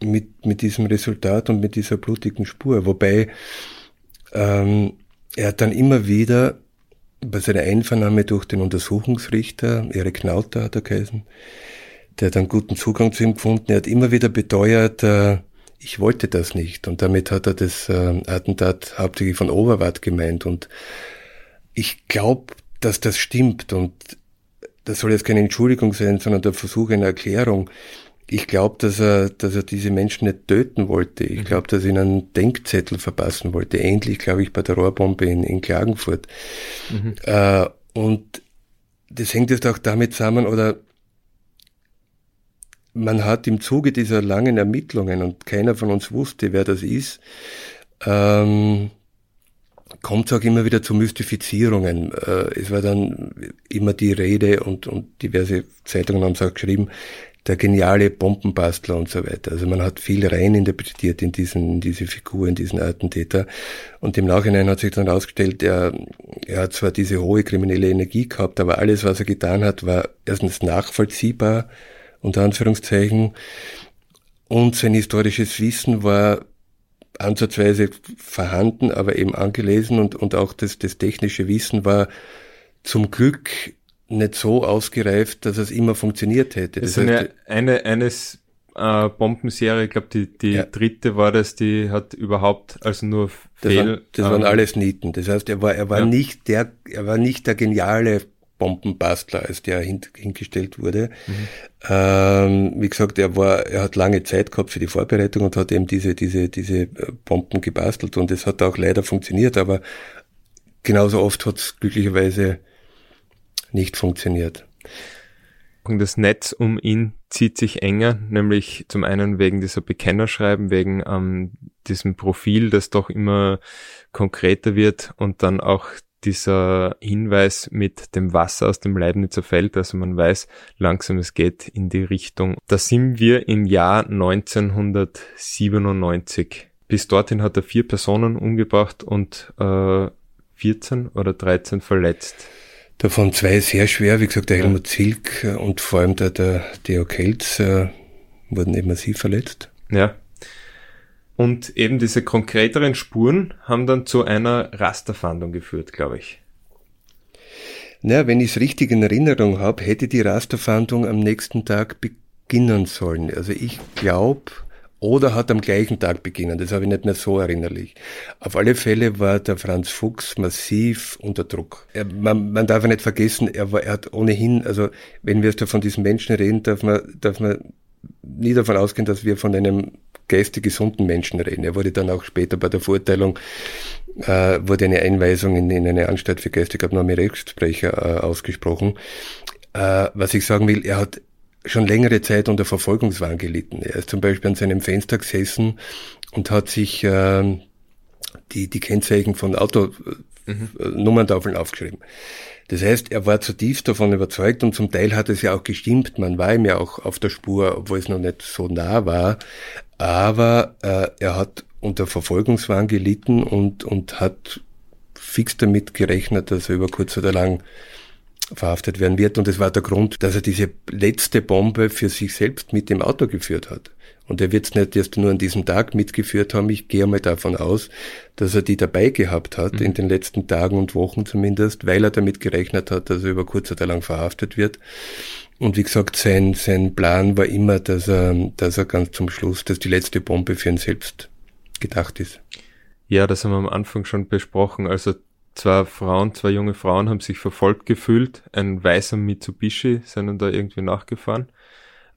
mit, mit diesem Resultat und mit dieser blutigen Spur. Wobei ähm, er dann immer wieder bei seiner Einvernahme durch den Untersuchungsrichter, Erik Nauter hat er geheißen, der hat einen guten Zugang zu ihm gefunden. Er hat immer wieder beteuert, äh, ich wollte das nicht. Und damit hat er das äh, Attentat hauptsächlich von Oberwart gemeint. Und ich glaube, dass das stimmt. Und das soll jetzt keine Entschuldigung sein, sondern der Versuch einer Erklärung. Ich glaube, dass er, dass er diese Menschen nicht töten wollte. Ich mhm. glaube, dass er ihnen einen Denkzettel verpassen wollte. Ähnlich, glaube ich, bei der Rohrbombe in, in Klagenfurt. Mhm. Äh, und das hängt jetzt auch damit zusammen, oder man hat im Zuge dieser langen Ermittlungen, und keiner von uns wusste, wer das ist, ähm, kommt es auch immer wieder zu Mystifizierungen. Äh, es war dann immer die Rede und, und diverse Zeitungen haben es auch geschrieben, der geniale Bombenbastler und so weiter. Also man hat viel rein interpretiert in diesen, in diese Figur, in diesen Attentäter. Und im Nachhinein hat sich dann herausgestellt, er, er hat zwar diese hohe kriminelle Energie gehabt, aber alles, was er getan hat, war erstens nachvollziehbar, unter Anführungszeichen, und sein historisches Wissen war ansatzweise vorhanden, aber eben angelesen und, und auch das, das technische Wissen war zum Glück nicht so ausgereift, dass es immer funktioniert hätte. Das, das ist eine, eine, eines äh, Bombenserie, ich glaube die, die ja. dritte war das, die hat überhaupt also nur Fehl. Das, waren, das ähm, waren alles Nieten. Das heißt, er war, er war ja. nicht der, er war nicht der geniale Bombenbastler, als der hin, hingestellt wurde. Mhm. Ähm, wie gesagt, er war, er hat lange Zeit gehabt für die Vorbereitung und hat eben diese, diese, diese äh, Bomben gebastelt und es hat auch leider funktioniert, aber genauso oft hat es glücklicherweise nicht funktioniert. Das Netz um ihn zieht sich enger, nämlich zum einen wegen dieser Bekennerschreiben, wegen ähm, diesem Profil, das doch immer konkreter wird und dann auch dieser Hinweis mit dem Wasser aus dem Leibnizer Feld, also man weiß langsam, es geht in die Richtung. Da sind wir im Jahr 1997. Bis dorthin hat er vier Personen umgebracht und äh, 14 oder 13 verletzt. Davon zwei sehr schwer, wie gesagt, der Helmut Zilk und vor allem der, der Theo Kelz äh, wurden eben massiv verletzt. Ja. Und eben diese konkreteren Spuren haben dann zu einer Rasterfahndung geführt, glaube ich. Na, wenn ich es richtig in Erinnerung habe, hätte die Rasterfahndung am nächsten Tag beginnen sollen. Also ich glaube, oder hat am gleichen Tag beginnen. Das habe ich nicht mehr so erinnerlich. Auf alle Fälle war der Franz Fuchs massiv unter Druck. Er, man, man, darf ja nicht vergessen, er, war, er hat ohnehin, also wenn wir von diesen Menschen reden, darf man, darf man nie davon ausgehen, dass wir von einem geistig gesunden Menschen reden. Er wurde dann auch später bei der Verurteilung, äh, wurde eine Einweisung in, in eine Anstalt für geistig abnorme Rechtsbrecher äh, ausgesprochen. Äh, was ich sagen will, er hat schon längere Zeit unter Verfolgungswahn gelitten. Er ist zum Beispiel an seinem Fenster gesessen und hat sich äh, die, die Kennzeichen von Auto mhm. Nummerntafeln aufgeschrieben. Das heißt, er war zutiefst davon überzeugt und zum Teil hat es ja auch gestimmt. Man war ihm ja auch auf der Spur, obwohl es noch nicht so nah war. Aber äh, er hat unter Verfolgungswahn gelitten und, und hat fix damit gerechnet, dass er über kurz oder lang verhaftet werden wird. Und das war der Grund, dass er diese letzte Bombe für sich selbst mit dem Auto geführt hat. Und er wird es nicht erst nur an diesem Tag mitgeführt haben. Ich gehe mal davon aus, dass er die dabei gehabt hat, mhm. in den letzten Tagen und Wochen zumindest, weil er damit gerechnet hat, dass er über kurz oder lang verhaftet wird. Und wie gesagt, sein, sein Plan war immer, dass er, dass er ganz zum Schluss, dass die letzte Bombe für ihn selbst gedacht ist. Ja, das haben wir am Anfang schon besprochen. Also zwei Frauen, zwei junge Frauen haben sich verfolgt gefühlt. Ein weißer Mitsubishi sind da irgendwie nachgefahren.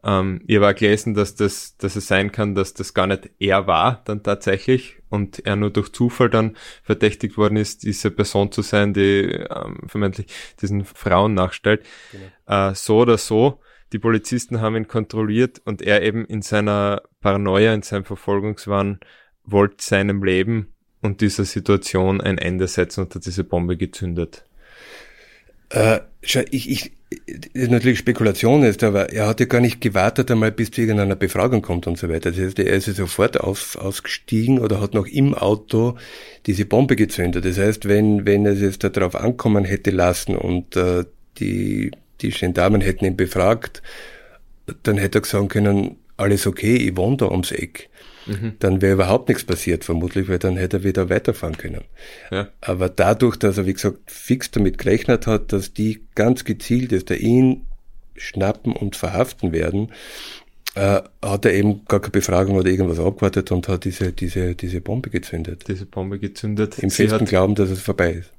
Ähm, ich habe auch gelesen, dass das, dass es sein kann, dass das gar nicht er war dann tatsächlich und er nur durch Zufall dann verdächtigt worden ist, diese Person zu sein, die ähm, vermeintlich diesen Frauen nachstellt. Genau. Äh, so oder so, die Polizisten haben ihn kontrolliert und er eben in seiner Paranoia, in seinem Verfolgungswahn, wollte seinem Leben und dieser Situation ein Ende setzen und hat diese Bombe gezündet. Äh, schau, ich, ich, ist natürlich Spekulation ist, aber er hat ja gar nicht gewartet einmal, bis zu irgendeiner Befragung kommt und so weiter. Das heißt, er ist ja sofort aus, ausgestiegen oder hat noch im Auto diese Bombe gezündet. Das heißt, wenn, wenn er es jetzt darauf ankommen hätte lassen und äh, die, die Gendarmen hätten ihn befragt, dann hätte er sagen können, alles okay, ich wohne da ums Eck mhm. dann wäre überhaupt nichts passiert, vermutlich, weil dann hätte er wieder weiterfahren können. Ja. Aber dadurch, dass er, wie gesagt, fix damit gerechnet hat, dass die ganz gezielt ist, der ihn schnappen und verhaften werden, äh, hat er eben gar keine Befragung oder irgendwas abgewartet und hat diese, diese, diese Bombe gezündet. Diese Bombe gezündet. Im Sie festen Glauben, dass es vorbei ist.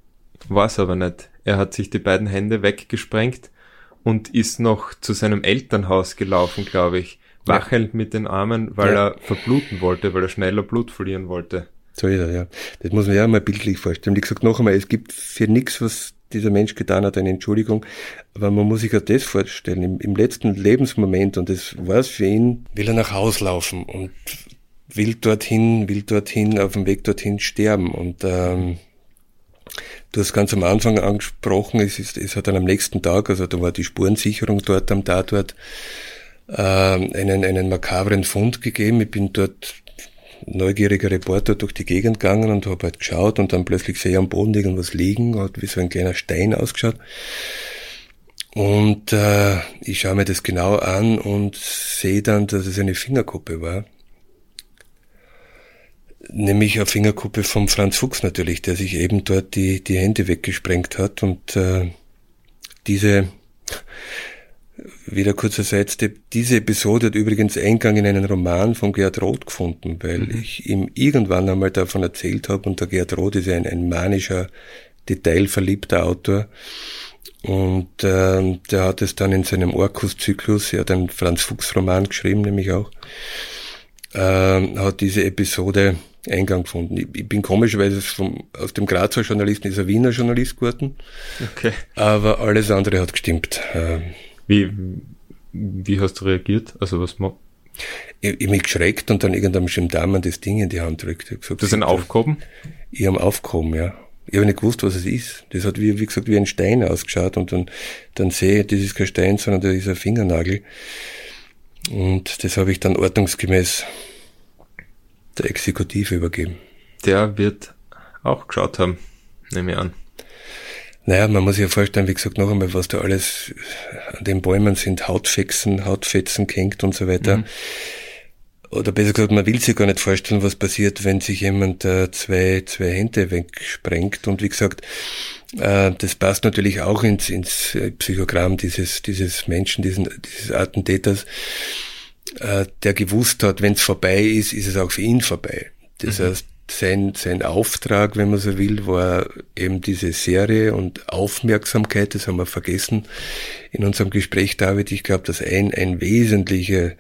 War es aber nicht. Er hat sich die beiden Hände weggesprengt und ist noch zu seinem Elternhaus gelaufen, glaube ich wachelnd mit den Armen, weil ja. er verbluten wollte, weil er schneller Blut verlieren wollte. So ist er, ja. Das muss man ja mal bildlich vorstellen. Wie gesagt, noch einmal, es gibt für nichts, was dieser Mensch getan hat, eine Entschuldigung. Aber man muss sich ja das vorstellen. Im, im letzten Lebensmoment, und das war es für ihn, will er nach Haus laufen und will dorthin, will dorthin, auf dem Weg dorthin sterben. Und ähm, du hast ganz am Anfang angesprochen, es, ist, es hat dann am nächsten Tag, also da war die Spurensicherung dort am Tatort, äh, einen, einen makabren Fund gegeben. Ich bin dort neugieriger Reporter durch die Gegend gegangen und habe halt geschaut und dann plötzlich sehe ich am Boden irgendwas liegen, hat wie so ein kleiner Stein ausgeschaut. Und äh, ich schaue mir das genau an und sehe dann, dass es eine Fingerkuppe war. Nämlich eine Fingerkuppe vom Franz Fuchs natürlich, der sich eben dort die, die Hände weggesprengt hat. Und äh, diese wieder kurzer Sidestep. Diese Episode hat übrigens Eingang in einen Roman von Gerd Roth gefunden, weil mhm. ich ihm irgendwann einmal davon erzählt habe und der Gerd Roth ist ein, ein manischer, detailverliebter Autor. Und äh, der hat es dann in seinem Orkus-Zyklus, er hat einen Franz Fuchs-Roman geschrieben, nämlich auch, äh, hat diese Episode Eingang gefunden. Ich, ich bin komischerweise vom, aus dem Grazer Journalisten ist ein Wiener Journalist geworden. Okay. Aber alles andere hat gestimmt. Äh, wie, wie hast du reagiert? Also was man ich, ich mich geschreckt und dann irgendeinem Gendarmen das Ding in die Hand drückt. Gesagt, das ist ein Aufgehoben? Ich habe aufgehoben, ja. Ich habe nicht gewusst, was es ist. Das hat wie, wie gesagt wie ein Stein ausgeschaut und dann, dann sehe ich, das ist kein Stein, sondern das ist ein Fingernagel. Und das habe ich dann ordnungsgemäß der Exekutive übergeben. Der wird auch geschaut haben, nehme ich an. Naja, man muss sich ja vorstellen, wie gesagt, noch einmal, was da alles an den Bäumen sind, Hautfetzen, Hautfetzen kenkt und so weiter. Mhm. Oder besser gesagt, man will sich gar nicht vorstellen, was passiert, wenn sich jemand äh, zwei, zwei Hände wegsprengt. Und wie gesagt, äh, das passt natürlich auch ins, ins äh, Psychogramm dieses, dieses Menschen, diesen, dieses Attentäters, äh, der gewusst hat, wenn es vorbei ist, ist es auch für ihn vorbei. Das mhm. heißt, sein, sein Auftrag, wenn man so will, war eben diese Serie und Aufmerksamkeit, das haben wir vergessen in unserem Gespräch, David. Ich glaube, dass ein, ein wesentlicher,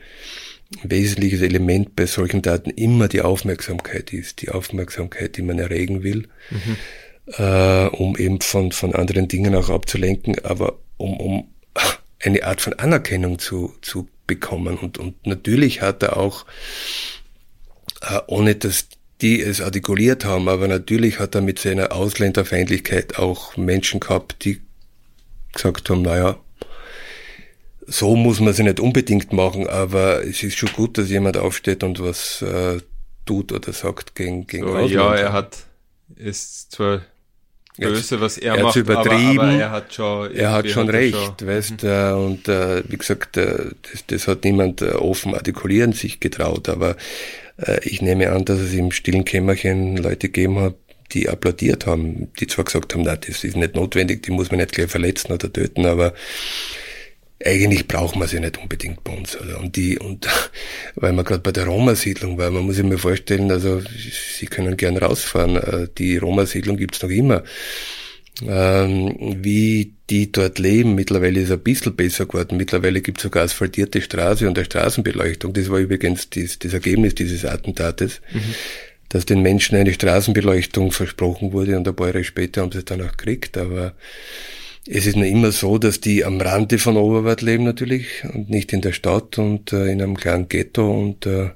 wesentliches Element bei solchen Daten immer die Aufmerksamkeit ist, die Aufmerksamkeit, die man erregen will, mhm. äh, um eben von, von anderen Dingen auch abzulenken, aber um, um eine Art von Anerkennung zu, zu bekommen. Und, und natürlich hat er auch, äh, ohne dass die es artikuliert haben, aber natürlich hat er mit seiner Ausländerfeindlichkeit auch Menschen gehabt, die gesagt haben, naja, so muss man sie nicht unbedingt machen, aber es ist schon gut, dass jemand aufsteht und was äh, tut oder sagt gegen, gegen so, Ja, er hat, ist zwar böse, was er, er macht, übertrieben, aber, aber, er hat schon, er hat schon recht, schon, weißt, mhm. äh, und äh, wie gesagt, äh, das, das hat niemand äh, offen artikulieren sich getraut, aber ich nehme an, dass es im stillen Kämmerchen Leute gegeben hat, die applaudiert haben, die zwar gesagt haben, na, das ist nicht notwendig, die muss man nicht gleich verletzen oder töten, aber eigentlich braucht man sie nicht unbedingt bei uns. Also, und die, und (laughs) weil man gerade bei der Roma-Siedlung, weil man muss sich mal vorstellen, also sie können gern rausfahren, äh, die Roma-Siedlung gibt's noch immer. Ähm, wie die dort leben, mittlerweile ist es ein bisschen besser geworden. Mittlerweile gibt's sogar asphaltierte Straße und eine Straßenbeleuchtung. Das war übrigens das, das Ergebnis dieses Attentates. Mhm dass den Menschen eine Straßenbeleuchtung versprochen wurde und ein paar Jahre später haben sie es dann auch gekriegt. Aber es ist nur immer so, dass die am Rande von Oberwart leben natürlich und nicht in der Stadt und äh, in einem kleinen Ghetto und äh,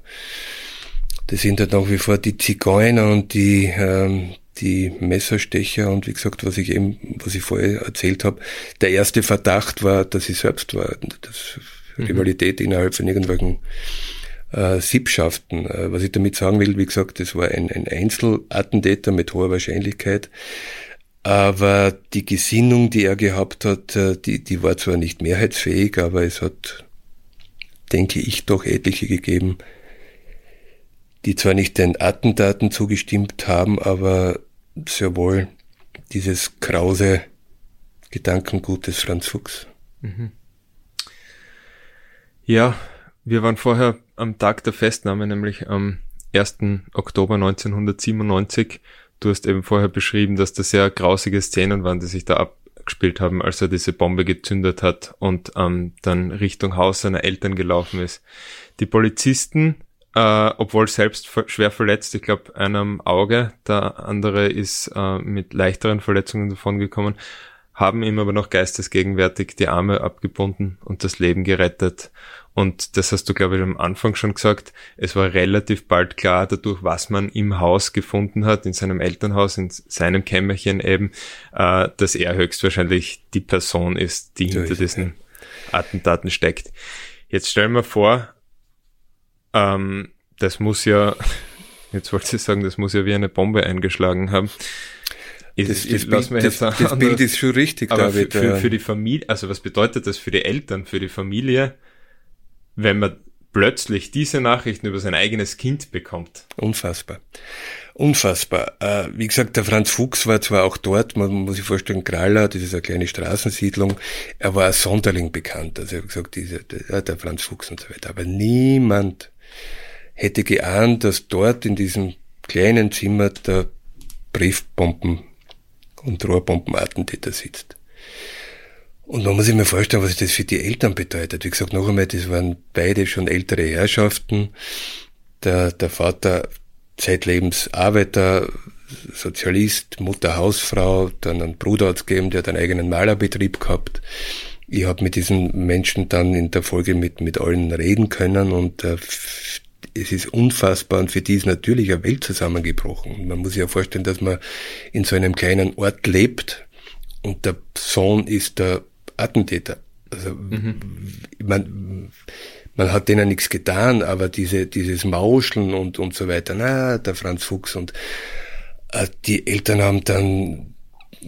das sind halt nach wie vor die Zigeuner und die ähm, die Messerstecher und wie gesagt, was ich eben, was ich vorher erzählt habe, der erste Verdacht war, dass ich selbst war, das mhm. Rivalität innerhalb von irgendwelchen äh, Siebschaften. Äh, was ich damit sagen will, wie gesagt, das war ein, ein Einzelattentäter mit hoher Wahrscheinlichkeit. Aber die Gesinnung, die er gehabt hat, äh, die, die war zwar nicht mehrheitsfähig, aber es hat, denke ich, doch etliche gegeben, die zwar nicht den Attentaten zugestimmt haben, aber sehr wohl dieses krause Gedankengut des Franz Fuchs. Mhm. Ja, wir waren vorher am Tag der Festnahme, nämlich am 1. Oktober 1997 Du hast eben vorher beschrieben, dass das sehr grausige Szenen waren, die sich da abgespielt haben, als er diese Bombe gezündet hat und ähm, dann Richtung Haus seiner Eltern gelaufen ist. Die Polizisten, äh, obwohl selbst schwer verletzt, ich glaube einer am Auge, der andere ist äh, mit leichteren Verletzungen davongekommen, haben ihm aber noch geistesgegenwärtig die Arme abgebunden und das Leben gerettet. Und das hast du, glaube ich, am Anfang schon gesagt. Es war relativ bald klar, dadurch, was man im Haus gefunden hat, in seinem Elternhaus, in seinem Kämmerchen eben, äh, dass er höchstwahrscheinlich die Person ist, die hinter diesen Attentaten steckt. Jetzt stellen wir vor, ähm, das muss ja, (laughs) jetzt wollte ich sagen, das muss ja wie eine Bombe eingeschlagen haben. Das, das, das, Bild, das, das Bild ist schon richtig, aber David. Für, für, für die Familie, also was bedeutet das für die Eltern, für die Familie? wenn man plötzlich diese Nachrichten über sein eigenes Kind bekommt. Unfassbar. Unfassbar. Äh, wie gesagt, der Franz Fuchs war zwar auch dort, man muss sich vorstellen, Gralla, das ist eine kleine Straßensiedlung, er war als Sonderling bekannt, also er hat gesagt, dieser, der, der Franz Fuchs und so weiter. Aber niemand hätte geahnt, dass dort in diesem kleinen Zimmer der Briefbomben- und Rohrbombenattentäter sitzt. Und man muss sich mal vorstellen, was das für die Eltern bedeutet. Wie gesagt, noch einmal, das waren beide schon ältere Herrschaften. Der, der Vater zeitlebens Arbeiter, Sozialist, Mutter Hausfrau, dann einen Bruder hat's gegeben, der hat einen eigenen Malerbetrieb gehabt. Ich habe mit diesen Menschen dann in der Folge mit, mit allen reden können und äh, es ist unfassbar und für die ist natürlich eine Welt zusammengebrochen. Man muss sich ja vorstellen, dass man in so einem kleinen Ort lebt und der Sohn ist der Attentäter. Also mhm. man, man hat denen nichts getan, aber diese, dieses Mauscheln und, und so weiter, na, der Franz Fuchs und äh, die Eltern haben dann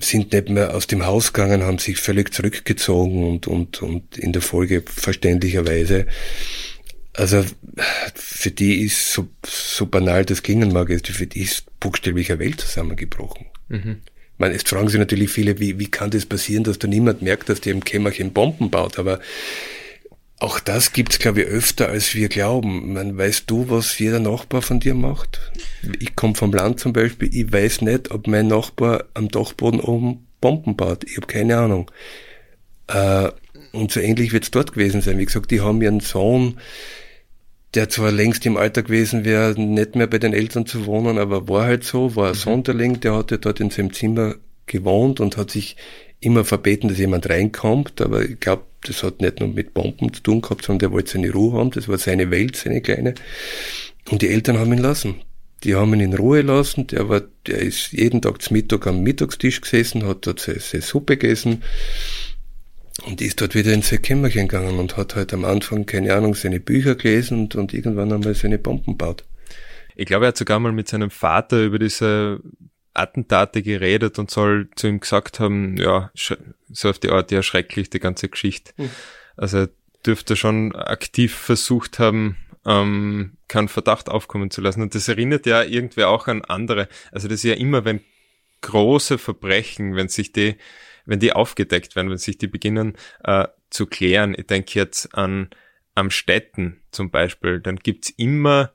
sind nicht mehr aus dem Haus gegangen, haben sich völlig zurückgezogen und, und, und in der Folge verständlicherweise. Also für die ist, so, so banal das klingen mag, für die ist buchstäblich eine Welt zusammengebrochen. Mhm meine, jetzt fragen sich natürlich viele, wie, wie kann das passieren, dass da niemand merkt, dass der im Kämmerchen Bomben baut, aber auch das gibt's, glaube ich, öfter, als wir glauben. Man, weißt du, was jeder Nachbar von dir macht? Ich komme vom Land zum Beispiel, ich weiß nicht, ob mein Nachbar am Dachboden oben Bomben baut. Ich habe keine Ahnung. Äh, und so ähnlich wird's dort gewesen sein. Wie gesagt, die haben ihren Sohn, der zwar längst im Alter gewesen wäre, nicht mehr bei den Eltern zu wohnen, aber war halt so, war ein mhm. Sonderling, der hatte dort in seinem Zimmer gewohnt und hat sich immer verbeten, dass jemand reinkommt, aber ich glaube, das hat nicht nur mit Bomben zu tun gehabt, sondern der wollte seine Ruhe haben, das war seine Welt, seine kleine. Und die Eltern haben ihn lassen. Die haben ihn in Ruhe lassen. Der war, der ist jeden Tag zum Mittag am Mittagstisch gesessen, hat dort seine, seine Suppe gegessen und ist dort wieder in sein Kämmerchen gegangen und hat halt am Anfang, keine Ahnung, seine Bücher gelesen und, und irgendwann einmal seine Bomben baut. Ich glaube, er hat sogar mal mit seinem Vater über diese Attentate geredet und soll zu ihm gesagt haben, ja, so auf die Art, ja, schrecklich, die ganze Geschichte. Mhm. Also er dürfte schon aktiv versucht haben, ähm, keinen Verdacht aufkommen zu lassen. Und das erinnert ja irgendwie auch an andere. Also das ist ja immer, wenn große Verbrechen, wenn sich die, wenn die aufgedeckt werden, wenn sich die beginnen äh, zu klären. Ich denke jetzt an am Städten zum Beispiel, dann gibt's immer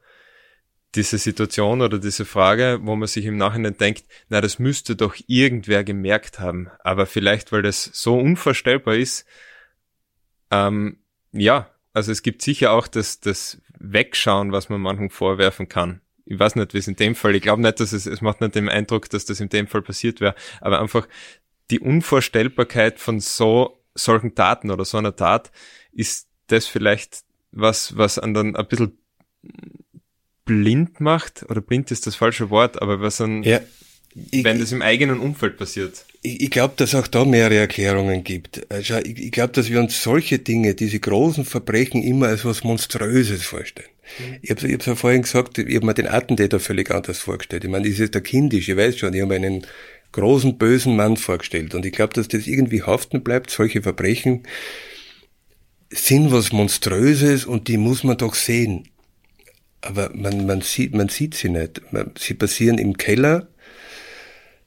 diese Situation oder diese Frage, wo man sich im Nachhinein denkt, na, das müsste doch irgendwer gemerkt haben. Aber vielleicht, weil das so unvorstellbar ist, ähm, ja, also es gibt sicher auch das, das Wegschauen, was man manchen vorwerfen kann. Ich weiß nicht, wie es in dem Fall, ich glaube nicht, dass es, es macht nicht den Eindruck, dass das in dem Fall passiert wäre, aber einfach die Unvorstellbarkeit von so, solchen Taten oder so einer Tat ist das vielleicht was, was an dann ein bisschen blind macht, oder blind ist das falsche Wort, aber was dann, ja, ich, wenn das im eigenen Umfeld passiert. Ich, ich glaube, dass auch da mehrere Erklärungen gibt. Also ich, ich glaube, dass wir uns solche Dinge, diese großen Verbrechen immer als was Monströses vorstellen. Mhm. Ich habe es ja vorhin gesagt, ich habe mir den Attentäter völlig anders vorgestellt. Ich meine, ist der kindisch, ich weiß schon, ich habe einen großen, bösen Mann vorgestellt. Und ich glaube, dass das irgendwie haften bleibt, solche Verbrechen sind was Monströses und die muss man doch sehen aber man, man, sieht, man sieht sie nicht. Sie passieren im Keller,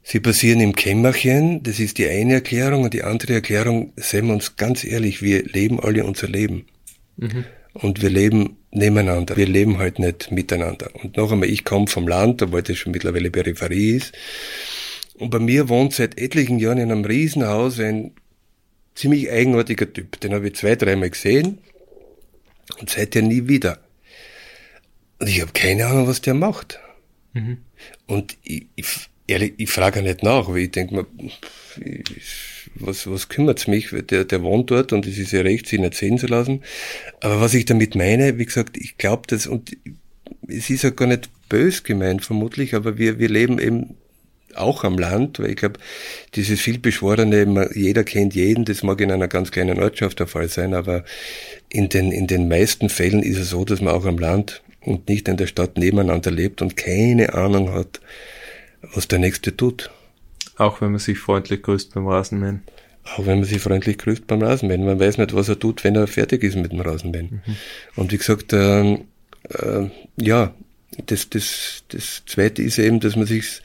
sie passieren im Kämmerchen, das ist die eine Erklärung. Und die andere Erklärung, seien wir uns ganz ehrlich, wir leben alle unser Leben. Mhm. Und wir leben nebeneinander. Wir leben halt nicht miteinander. Und noch einmal, ich komme vom Land, obwohl das schon mittlerweile Peripherie ist. Und bei mir wohnt seit etlichen Jahren in einem Riesenhaus ein ziemlich eigenartiger Typ. Den habe ich zwei, dreimal gesehen und seither nie wieder. Und ich habe keine Ahnung, was der macht. Mhm. Und ich, ich, ehrlich, ich frage nicht nach, weil ich denke mir, was, was kümmert's mich? Der, der wohnt dort und es ist ja recht, sich nicht sehen zu lassen. Aber was ich damit meine, wie gesagt, ich glaube das, und es ist ja gar nicht bös gemeint, vermutlich, aber wir, wir leben eben auch am Land, weil ich glaube, dieses vielbeschworene, jeder kennt jeden, das mag in einer ganz kleinen Ortschaft der Fall sein, aber in den, in den meisten Fällen ist es so, dass man auch am Land und nicht in der Stadt nebeneinander lebt und keine Ahnung hat, was der Nächste tut. Auch wenn man sich freundlich grüßt beim Rasenmähen. Auch wenn man sich freundlich grüßt beim Rasenmähen. Man weiß nicht, was er tut, wenn er fertig ist mit dem Rasenmähen. Mhm. Und wie gesagt, äh, äh, ja, das, das, das Zweite ist eben, dass man sich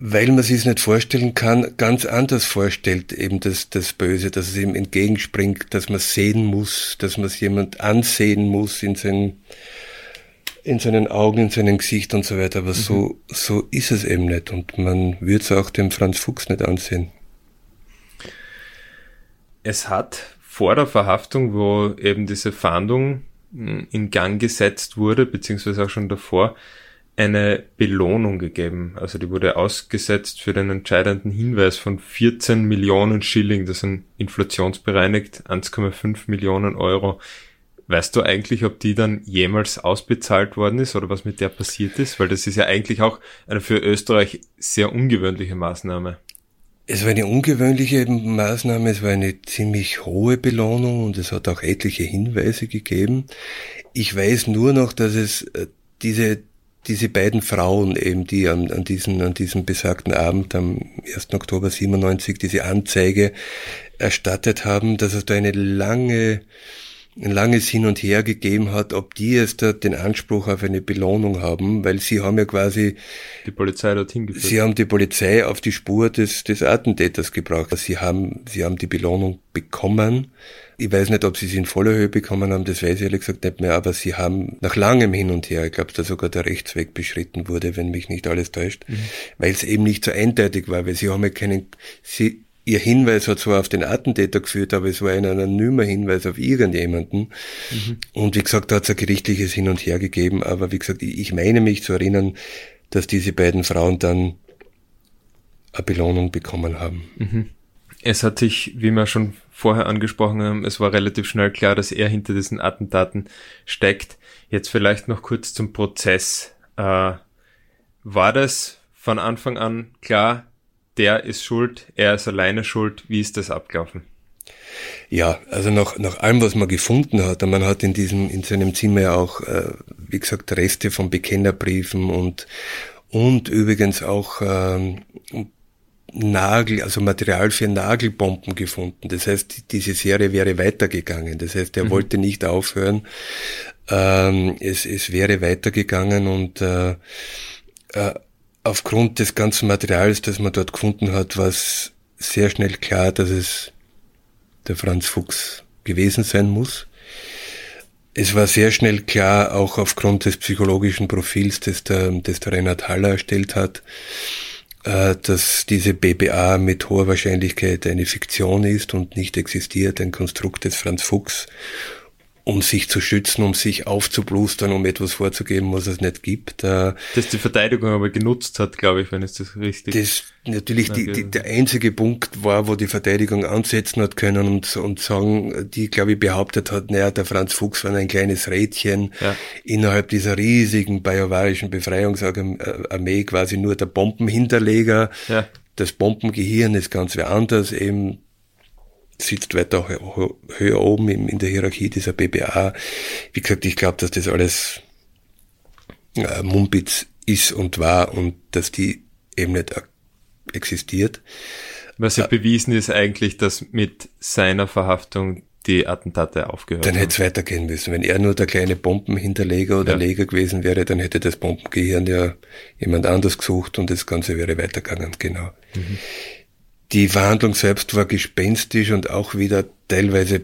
weil man sich es nicht vorstellen kann, ganz anders vorstellt, eben das, das Böse, dass es ihm entgegenspringt, dass man sehen muss, dass man es jemand ansehen muss in seinen, in seinen Augen, in seinem Gesicht und so weiter. Aber mhm. so, so ist es eben nicht. Und man würde es auch dem Franz Fuchs nicht ansehen. Es hat vor der Verhaftung, wo eben diese Fahndung hm, in Gang gesetzt wurde, beziehungsweise auch schon davor, eine Belohnung gegeben. Also die wurde ausgesetzt für den entscheidenden Hinweis von 14 Millionen Schilling. Das sind inflationsbereinigt 1,5 Millionen Euro. Weißt du eigentlich, ob die dann jemals ausbezahlt worden ist oder was mit der passiert ist? Weil das ist ja eigentlich auch eine für Österreich sehr ungewöhnliche Maßnahme. Es war eine ungewöhnliche Maßnahme, es war eine ziemlich hohe Belohnung und es hat auch etliche Hinweise gegeben. Ich weiß nur noch, dass es äh, diese diese beiden Frauen eben, die an, an, diesen, an diesem besagten Abend am 1. Oktober 97 diese Anzeige erstattet haben, dass es da eine lange, ein langes Hin und Her gegeben hat, ob die jetzt den Anspruch auf eine Belohnung haben, weil sie haben ja quasi die Polizei dorthin geführt. Sie haben die Polizei auf die Spur des, des Attentäters gebracht. Sie haben, sie haben die Belohnung bekommen ich weiß nicht, ob sie sie in voller Höhe bekommen haben, das weiß ich ehrlich gesagt nicht mehr, aber sie haben nach langem Hin und Her, ich glaube, da sogar der Rechtsweg beschritten wurde, wenn mich nicht alles täuscht, mhm. weil es eben nicht so eindeutig war, weil sie haben ja keinen, sie, ihr Hinweis hat zwar auf den Attentäter geführt, aber es war ein anonymer Hinweis auf irgendjemanden. Mhm. Und wie gesagt, da hat es ein gerichtliches Hin und Her gegeben, aber wie gesagt, ich meine mich zu erinnern, dass diese beiden Frauen dann eine Belohnung bekommen haben. Mhm. Es hat sich, wie wir schon vorher angesprochen haben, es war relativ schnell klar, dass er hinter diesen Attentaten steckt. Jetzt vielleicht noch kurz zum Prozess. Äh, war das von Anfang an klar, der ist schuld, er ist alleine schuld? Wie ist das abgelaufen? Ja, also nach, nach allem, was man gefunden hat, und man hat in diesem, in seinem Zimmer ja auch, äh, wie gesagt, Reste von Bekennerbriefen und, und übrigens auch ähm, Nagel, also Material für Nagelbomben gefunden. Das heißt, diese Serie wäre weitergegangen. Das heißt, er mhm. wollte nicht aufhören. Ähm, es, es wäre weitergegangen und äh, äh, aufgrund des ganzen Materials, das man dort gefunden hat, war es sehr schnell klar, dass es der Franz Fuchs gewesen sein muss. Es war sehr schnell klar, auch aufgrund des psychologischen Profils, das der, das der Reinhard Haller erstellt hat, äh, dass diese BBA mit hoher Wahrscheinlichkeit eine Fiktion ist und nicht existiert, ein Konstrukt des Franz Fuchs um sich zu schützen, um sich aufzublustern, um etwas vorzugeben, was es nicht gibt. Äh, das die Verteidigung aber genutzt hat, glaube ich, wenn es das richtig Das natürlich die, die, der einzige Punkt war, wo die Verteidigung ansetzen hat können und, und sagen, die, glaube ich, behauptet hat, naja, der Franz Fuchs war ein kleines Rädchen ja. innerhalb dieser riesigen bajuwarischen Befreiungsarmee, quasi nur der Bombenhinterleger. Ja. Das Bombengehirn ist ganz wer anders, eben sitzt weiter höher oben in der Hierarchie dieser BBA. Wie gesagt, ich glaube, dass das alles äh, Mumpitz ist und war und dass die eben nicht existiert. Was ja äh, bewiesen ist eigentlich, dass mit seiner Verhaftung die Attentate aufgehört Dann hätte es weitergehen müssen. Wenn er nur der kleine Bombenhinterleger oder ja. Leger gewesen wäre, dann hätte das Bombengehirn ja jemand anders gesucht und das Ganze wäre weitergegangen, genau. Mhm. Die Verhandlung selbst war gespenstisch und auch wieder teilweise,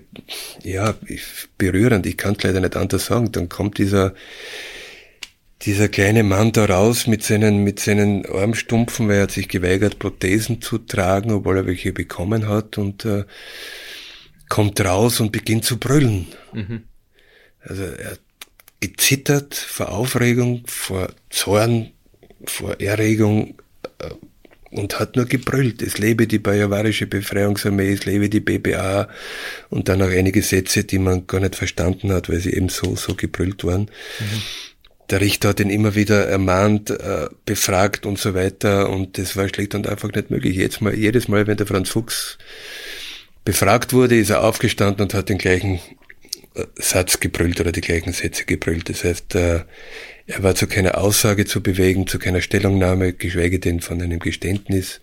ja, berührend. Ich kann es leider nicht anders sagen. Dann kommt dieser, dieser kleine Mann da raus mit seinen, mit seinen Armstumpfen, weil er hat sich geweigert, Prothesen zu tragen, obwohl er welche bekommen hat und äh, kommt raus und beginnt zu brüllen. Mhm. Also er hat gezittert vor Aufregung, vor Zorn, vor Erregung, äh, und hat nur gebrüllt. Es lebe die bajuwarische Befreiungsarmee, es lebe die BBA und dann auch einige Sätze, die man gar nicht verstanden hat, weil sie eben so, so gebrüllt waren. Mhm. Der Richter hat ihn immer wieder ermahnt, äh, befragt und so weiter und das war schlicht und einfach nicht möglich. Jetzt mal, jedes Mal, wenn der Franz Fuchs befragt wurde, ist er aufgestanden und hat den gleichen äh, Satz gebrüllt oder die gleichen Sätze gebrüllt. Das heißt, äh, er war zu keiner Aussage zu bewegen, zu keiner Stellungnahme, geschweige denn von einem Geständnis.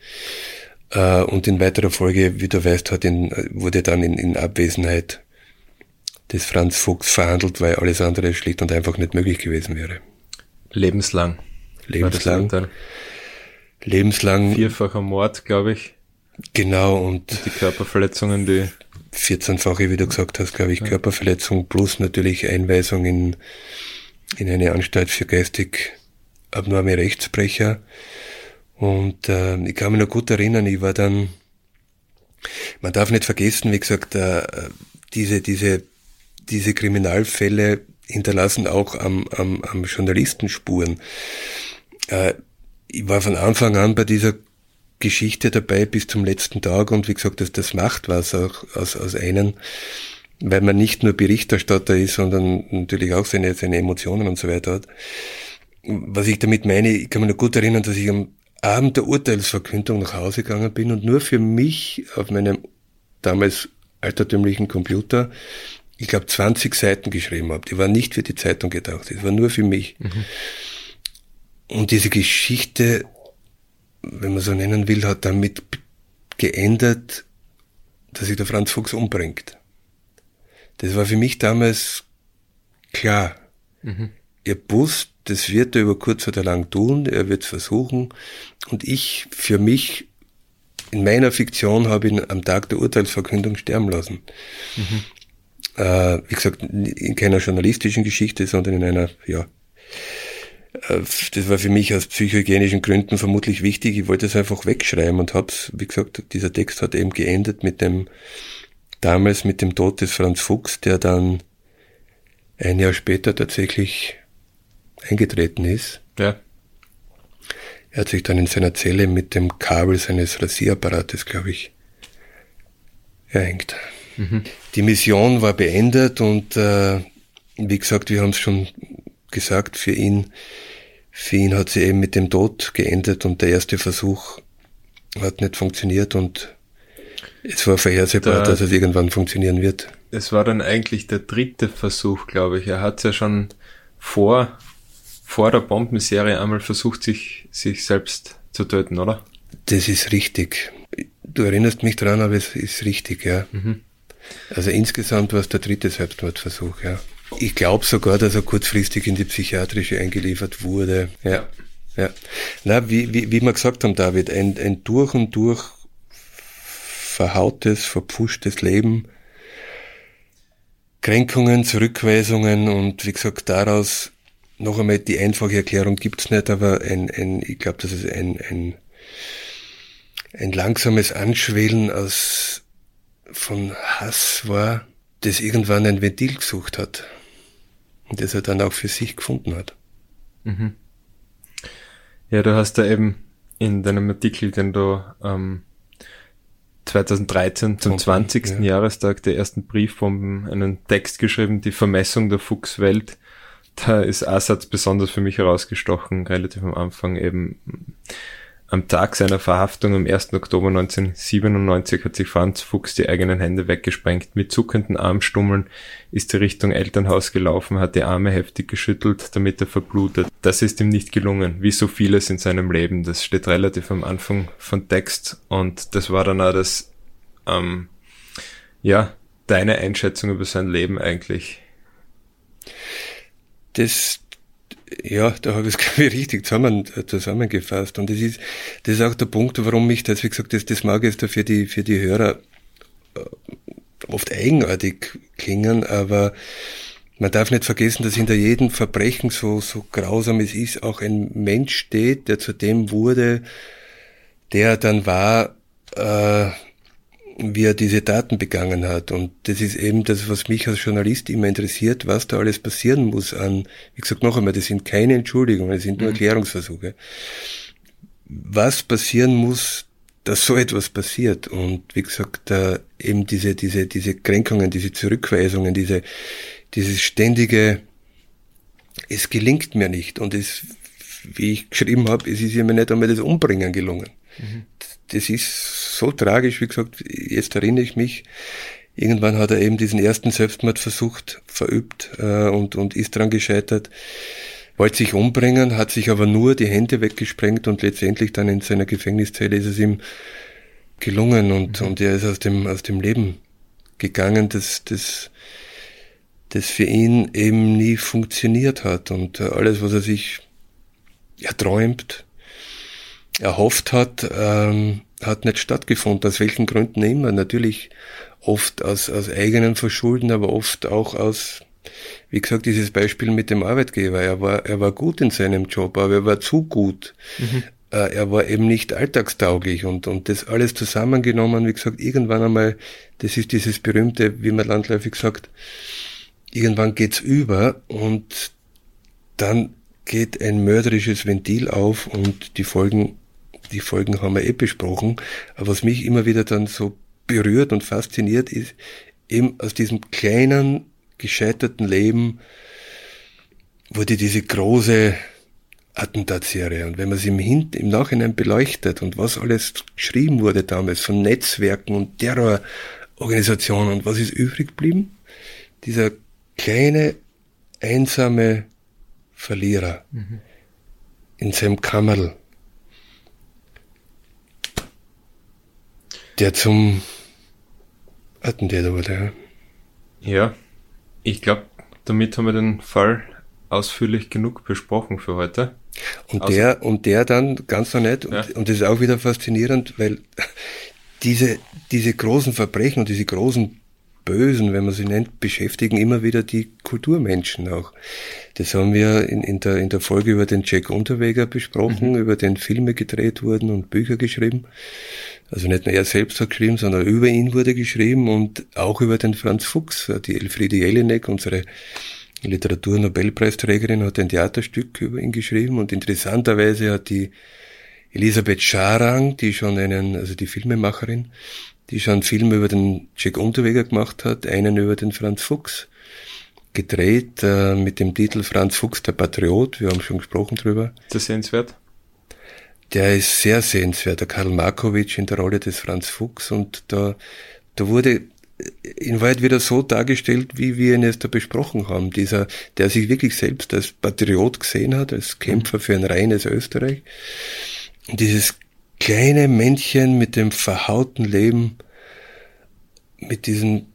Äh, und in weiterer Folge, wie du weißt, hat ihn, wurde dann in, in Abwesenheit des Franz Fuchs verhandelt, weil alles andere schlicht und einfach nicht möglich gewesen wäre. Lebenslang. Lebenslang. Lebenslang. Vierfacher Mord, glaube ich. Genau, und, und die Körperverletzungen, die 14-fache, wie du gesagt hast, glaube ich, ja. Körperverletzung plus natürlich Einweisung in in eine Anstalt für geistig abnorme Rechtsbrecher. Und äh, ich kann mich noch gut erinnern, ich war dann, man darf nicht vergessen, wie gesagt, äh, diese, diese, diese Kriminalfälle hinterlassen auch am, am, am Journalisten Spuren. Äh, ich war von Anfang an bei dieser Geschichte dabei bis zum letzten Tag und wie gesagt, das, das macht was auch aus, aus einem weil man nicht nur Berichterstatter ist, sondern natürlich auch seine, seine Emotionen und so weiter hat. Was ich damit meine, ich kann mich noch gut erinnern, dass ich am Abend der Urteilsverkündung nach Hause gegangen bin und nur für mich auf meinem damals altertümlichen Computer, ich glaube, 20 Seiten geschrieben habe. Die waren nicht für die Zeitung gedacht, das war nur für mich. Mhm. Und diese Geschichte, wenn man so nennen will, hat damit geändert, dass sich der Franz Fuchs umbringt. Das war für mich damals klar. Mhm. Ihr wusst, das wird er über kurz oder lang tun, er wird es versuchen. Und ich, für mich, in meiner Fiktion, habe ihn am Tag der Urteilsverkündung sterben lassen. Mhm. Äh, wie gesagt, in keiner journalistischen Geschichte, sondern in einer, ja, äh, das war für mich aus psychohygienischen Gründen vermutlich wichtig. Ich wollte es einfach wegschreiben und hab's, wie gesagt, dieser Text hat eben geendet mit dem damals mit dem Tod des Franz Fuchs, der dann ein Jahr später tatsächlich eingetreten ist. Ja. Er hat sich dann in seiner Zelle mit dem Kabel seines Rasieraparates, glaube ich, erhängt. Mhm. Die Mission war beendet und äh, wie gesagt, wir haben es schon gesagt, für ihn für ihn hat sie eben mit dem Tod geendet und der erste Versuch hat nicht funktioniert und es war vorhersehbar, der, dass es irgendwann funktionieren wird. Es war dann eigentlich der dritte Versuch, glaube ich. Er hat ja schon vor, vor der Bombenserie einmal versucht, sich, sich selbst zu töten, oder? Das ist richtig. Du erinnerst mich dran, aber es ist richtig, ja. Mhm. Also insgesamt war es der dritte Selbstmordversuch, ja. Ich glaube sogar, dass er kurzfristig in die psychiatrische eingeliefert wurde. Ja. Ja. Na, wie, wie, wie wir gesagt haben, David, ein, ein durch und durch verhautes, verpfuschtes Leben, Kränkungen, Zurückweisungen und wie gesagt, daraus noch einmal die einfache Erklärung gibt's nicht, aber ein, ein ich glaube, dass es ein, ein, ein langsames Anschwellen aus von Hass war, das irgendwann ein Ventil gesucht hat und das er dann auch für sich gefunden hat. Mhm. Ja, du hast da eben in deinem Artikel, den du ähm, 2013 zum 20. Ja. Jahrestag der ersten Briefbomben einen Text geschrieben, die Vermessung der Fuchswelt. Da ist Assad besonders für mich herausgestochen, relativ am Anfang eben am Tag seiner Verhaftung am 1. Oktober 1997 hat sich Franz Fuchs die eigenen Hände weggesprengt. Mit zuckenden Armstummeln ist er Richtung Elternhaus gelaufen, hat die Arme heftig geschüttelt, damit er verblutet. Das ist ihm nicht gelungen, wie so vieles in seinem Leben. Das steht relativ am Anfang von Text und das war dann auch das, ähm, ja, deine Einschätzung über sein Leben eigentlich. Das ja, da habe ich es, ich, richtig zusammen, äh, zusammengefasst. Und das ist, das ist auch der Punkt, warum ich das, wie gesagt, das, das mag jetzt für die, für die Hörer äh, oft eigenartig klingen, aber man darf nicht vergessen, dass hinter jedem Verbrechen, so, so grausam es ist, auch ein Mensch steht, der zu dem wurde, der dann war, äh, wie er diese Daten begangen hat. Und das ist eben das, was mich als Journalist immer interessiert, was da alles passieren muss an, wie gesagt, noch einmal, das sind keine Entschuldigungen, das sind nur mhm. Erklärungsversuche. Was passieren muss, dass so etwas passiert. Und wie gesagt, da eben diese, diese, diese Kränkungen, diese Zurückweisungen, diese, dieses ständige, es gelingt mir nicht. Und es, wie ich geschrieben habe, es ist mir nicht einmal das Umbringen gelungen. Mhm das ist so tragisch, wie gesagt, jetzt erinnere ich mich, irgendwann hat er eben diesen ersten Selbstmord versucht, verübt äh, und, und ist dran gescheitert, wollte sich umbringen, hat sich aber nur die Hände weggesprengt und letztendlich dann in seiner Gefängniszelle ist es ihm gelungen und, mhm. und er ist aus dem, aus dem Leben gegangen, das, das, das für ihn eben nie funktioniert hat. Und äh, alles, was er sich erträumt, erhofft hat, ähm, hat nicht stattgefunden, aus welchen Gründen immer. Natürlich oft aus, aus eigenen Verschulden, aber oft auch aus, wie gesagt, dieses Beispiel mit dem Arbeitgeber. Er war, er war gut in seinem Job, aber er war zu gut. Mhm. Äh, er war eben nicht alltagstauglich und, und das alles zusammengenommen, wie gesagt, irgendwann einmal, das ist dieses berühmte, wie man landläufig sagt, irgendwann geht's über und dann geht ein mörderisches Ventil auf und die Folgen die Folgen haben wir eh besprochen. Aber was mich immer wieder dann so berührt und fasziniert ist, eben aus diesem kleinen, gescheiterten Leben wurde diese große Attentatsserie. Und wenn man sie im, Hin im Nachhinein beleuchtet und was alles geschrieben wurde damals von Netzwerken und Terrororganisationen und was ist übrig geblieben? Dieser kleine, einsame Verlierer mhm. in seinem Kammerl der zum Attentäter wurde. Ja, ja ich glaube, damit haben wir den Fall ausführlich genug besprochen für heute. Und also, der, und der dann ganz so nett, ja. und, und das ist auch wieder faszinierend, weil (laughs) diese, diese großen Verbrechen und diese großen Bösen, wenn man sie nennt, beschäftigen immer wieder die Kulturmenschen auch. Das haben wir in, in, der, in der Folge über den Jack Unterweger besprochen, mhm. über den Filme gedreht wurden und Bücher geschrieben. Also nicht nur er selbst hat geschrieben, sondern über ihn wurde geschrieben und auch über den Franz Fuchs. Die Elfriede Jelinek, unsere Literaturnobelpreisträgerin, hat ein Theaterstück über ihn geschrieben und interessanterweise hat die Elisabeth Scharang, die schon einen, also die Filmemacherin, die schon einen Film über den Jack Unterweger gemacht hat, einen über den Franz Fuchs. gedreht äh, mit dem Titel Franz Fuchs, der Patriot. Wir haben schon gesprochen drüber. Ist das sehenswert? Der ist sehr sehenswert. Der Karl Markovic in der Rolle des Franz Fuchs und da, da wurde in Wahrheit wieder so dargestellt, wie wir ihn jetzt da besprochen haben. Dieser, der sich wirklich selbst als Patriot gesehen hat, als Kämpfer für ein reines Österreich. Und dieses kleine Männchen mit dem verhauten Leben, mit diesem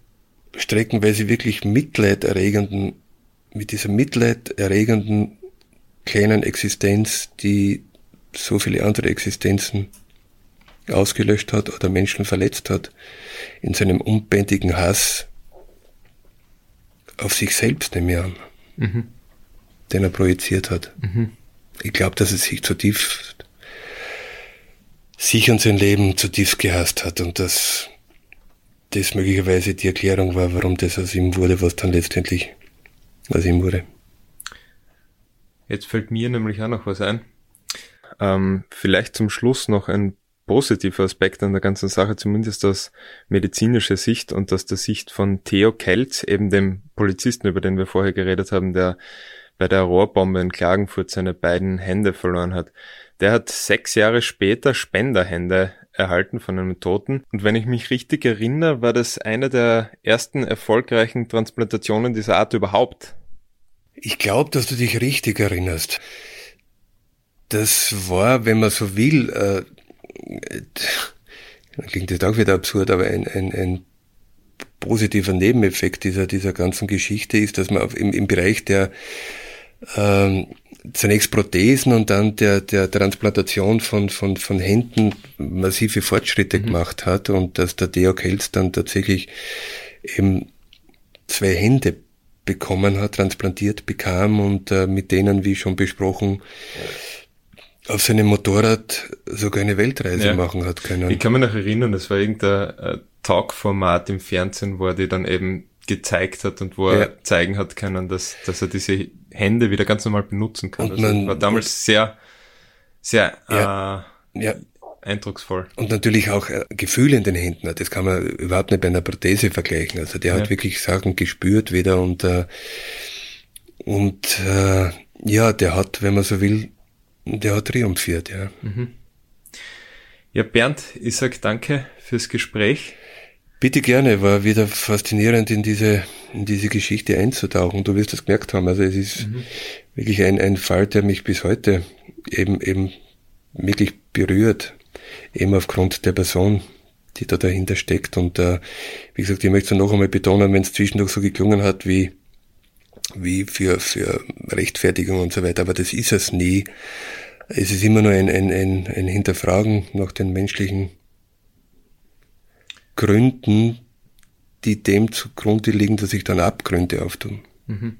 streckenweise wirklich mitleiderregenden, mit dieser mitleiderregenden kleinen Existenz, die so viele andere Existenzen ausgelöscht hat oder Menschen verletzt hat, in seinem unbändigen Hass auf sich selbst, nehme ich an, mhm. den er projiziert hat. Mhm. Ich glaube, dass er sich zutiefst, sich und sein Leben zutiefst gehasst hat und dass das möglicherweise die Erklärung war, warum das aus ihm wurde, was dann letztendlich aus ihm wurde. Jetzt fällt mir nämlich auch noch was ein. Ähm, vielleicht zum Schluss noch ein positiver Aspekt an der ganzen Sache, zumindest aus medizinischer Sicht und aus der Sicht von Theo Kelz, eben dem Polizisten, über den wir vorher geredet haben, der bei der Rohrbombe in Klagenfurt seine beiden Hände verloren hat. Der hat sechs Jahre später Spenderhände erhalten von einem Toten. Und wenn ich mich richtig erinnere, war das eine der ersten erfolgreichen Transplantationen dieser Art überhaupt. Ich glaube, dass du dich richtig erinnerst. Das war, wenn man so will, äh, klingt das auch wieder absurd, aber ein, ein, ein positiver Nebeneffekt dieser, dieser ganzen Geschichte ist, dass man im, im Bereich der ähm, zunächst Prothesen und dann der, der Transplantation von, von, von Händen massive Fortschritte mhm. gemacht hat und dass der Deo Kelz dann tatsächlich eben zwei Hände bekommen hat, transplantiert bekam und äh, mit denen, wie schon besprochen, auf seinem Motorrad sogar eine Weltreise ja. machen hat können. Ich kann mich noch erinnern, das war irgendein äh, Talk-Format im Fernsehen, wo er die dann eben gezeigt hat und wo ja. er zeigen hat können, dass, dass er diese Hände wieder ganz normal benutzen kann. Und also war damals sehr, sehr ja, äh, ja. eindrucksvoll. Und natürlich auch äh, Gefühle in den Händen. Das kann man überhaupt nicht bei einer Prothese vergleichen. Also der hat wirklich Sachen gespürt wieder und äh, und äh, ja, der hat, wenn man so will, der hat triumphiert, ja. Mhm. Ja, Bernd, ich sag danke fürs Gespräch. Bitte gerne, war wieder faszinierend in diese, in diese Geschichte einzutauchen. Du wirst das gemerkt haben. Also es ist mhm. wirklich ein, ein Fall, der mich bis heute eben, eben wirklich berührt. Eben aufgrund der Person, die da dahinter steckt. Und äh, wie gesagt, ich möchte es noch einmal betonen, wenn es zwischendurch so geklungen hat wie, wie für, für Rechtfertigung und so weiter, aber das ist es nie. Es ist immer nur ein, ein, ein, ein Hinterfragen nach den menschlichen Gründen, die dem zugrunde liegen, dass sich dann Abgründe auftun. Mhm.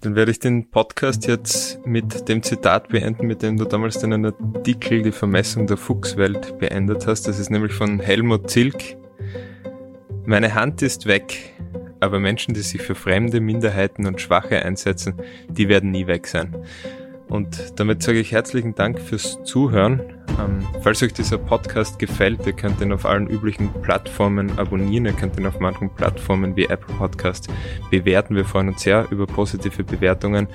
Dann werde ich den Podcast jetzt mit dem Zitat beenden, mit dem du damals deinen Artikel Die Vermessung der Fuchswelt beendet hast. Das ist nämlich von Helmut Zilk. Meine Hand ist weg, aber Menschen, die sich für fremde Minderheiten und Schwache einsetzen, die werden nie weg sein. Und damit sage ich herzlichen Dank fürs Zuhören. Ähm, falls euch dieser Podcast gefällt, ihr könnt ihn auf allen üblichen Plattformen abonnieren. Ihr könnt ihn auf manchen Plattformen wie Apple Podcast bewerten. Wir freuen uns sehr über positive Bewertungen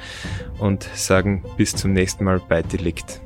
und sagen bis zum nächsten Mal bei Delikt.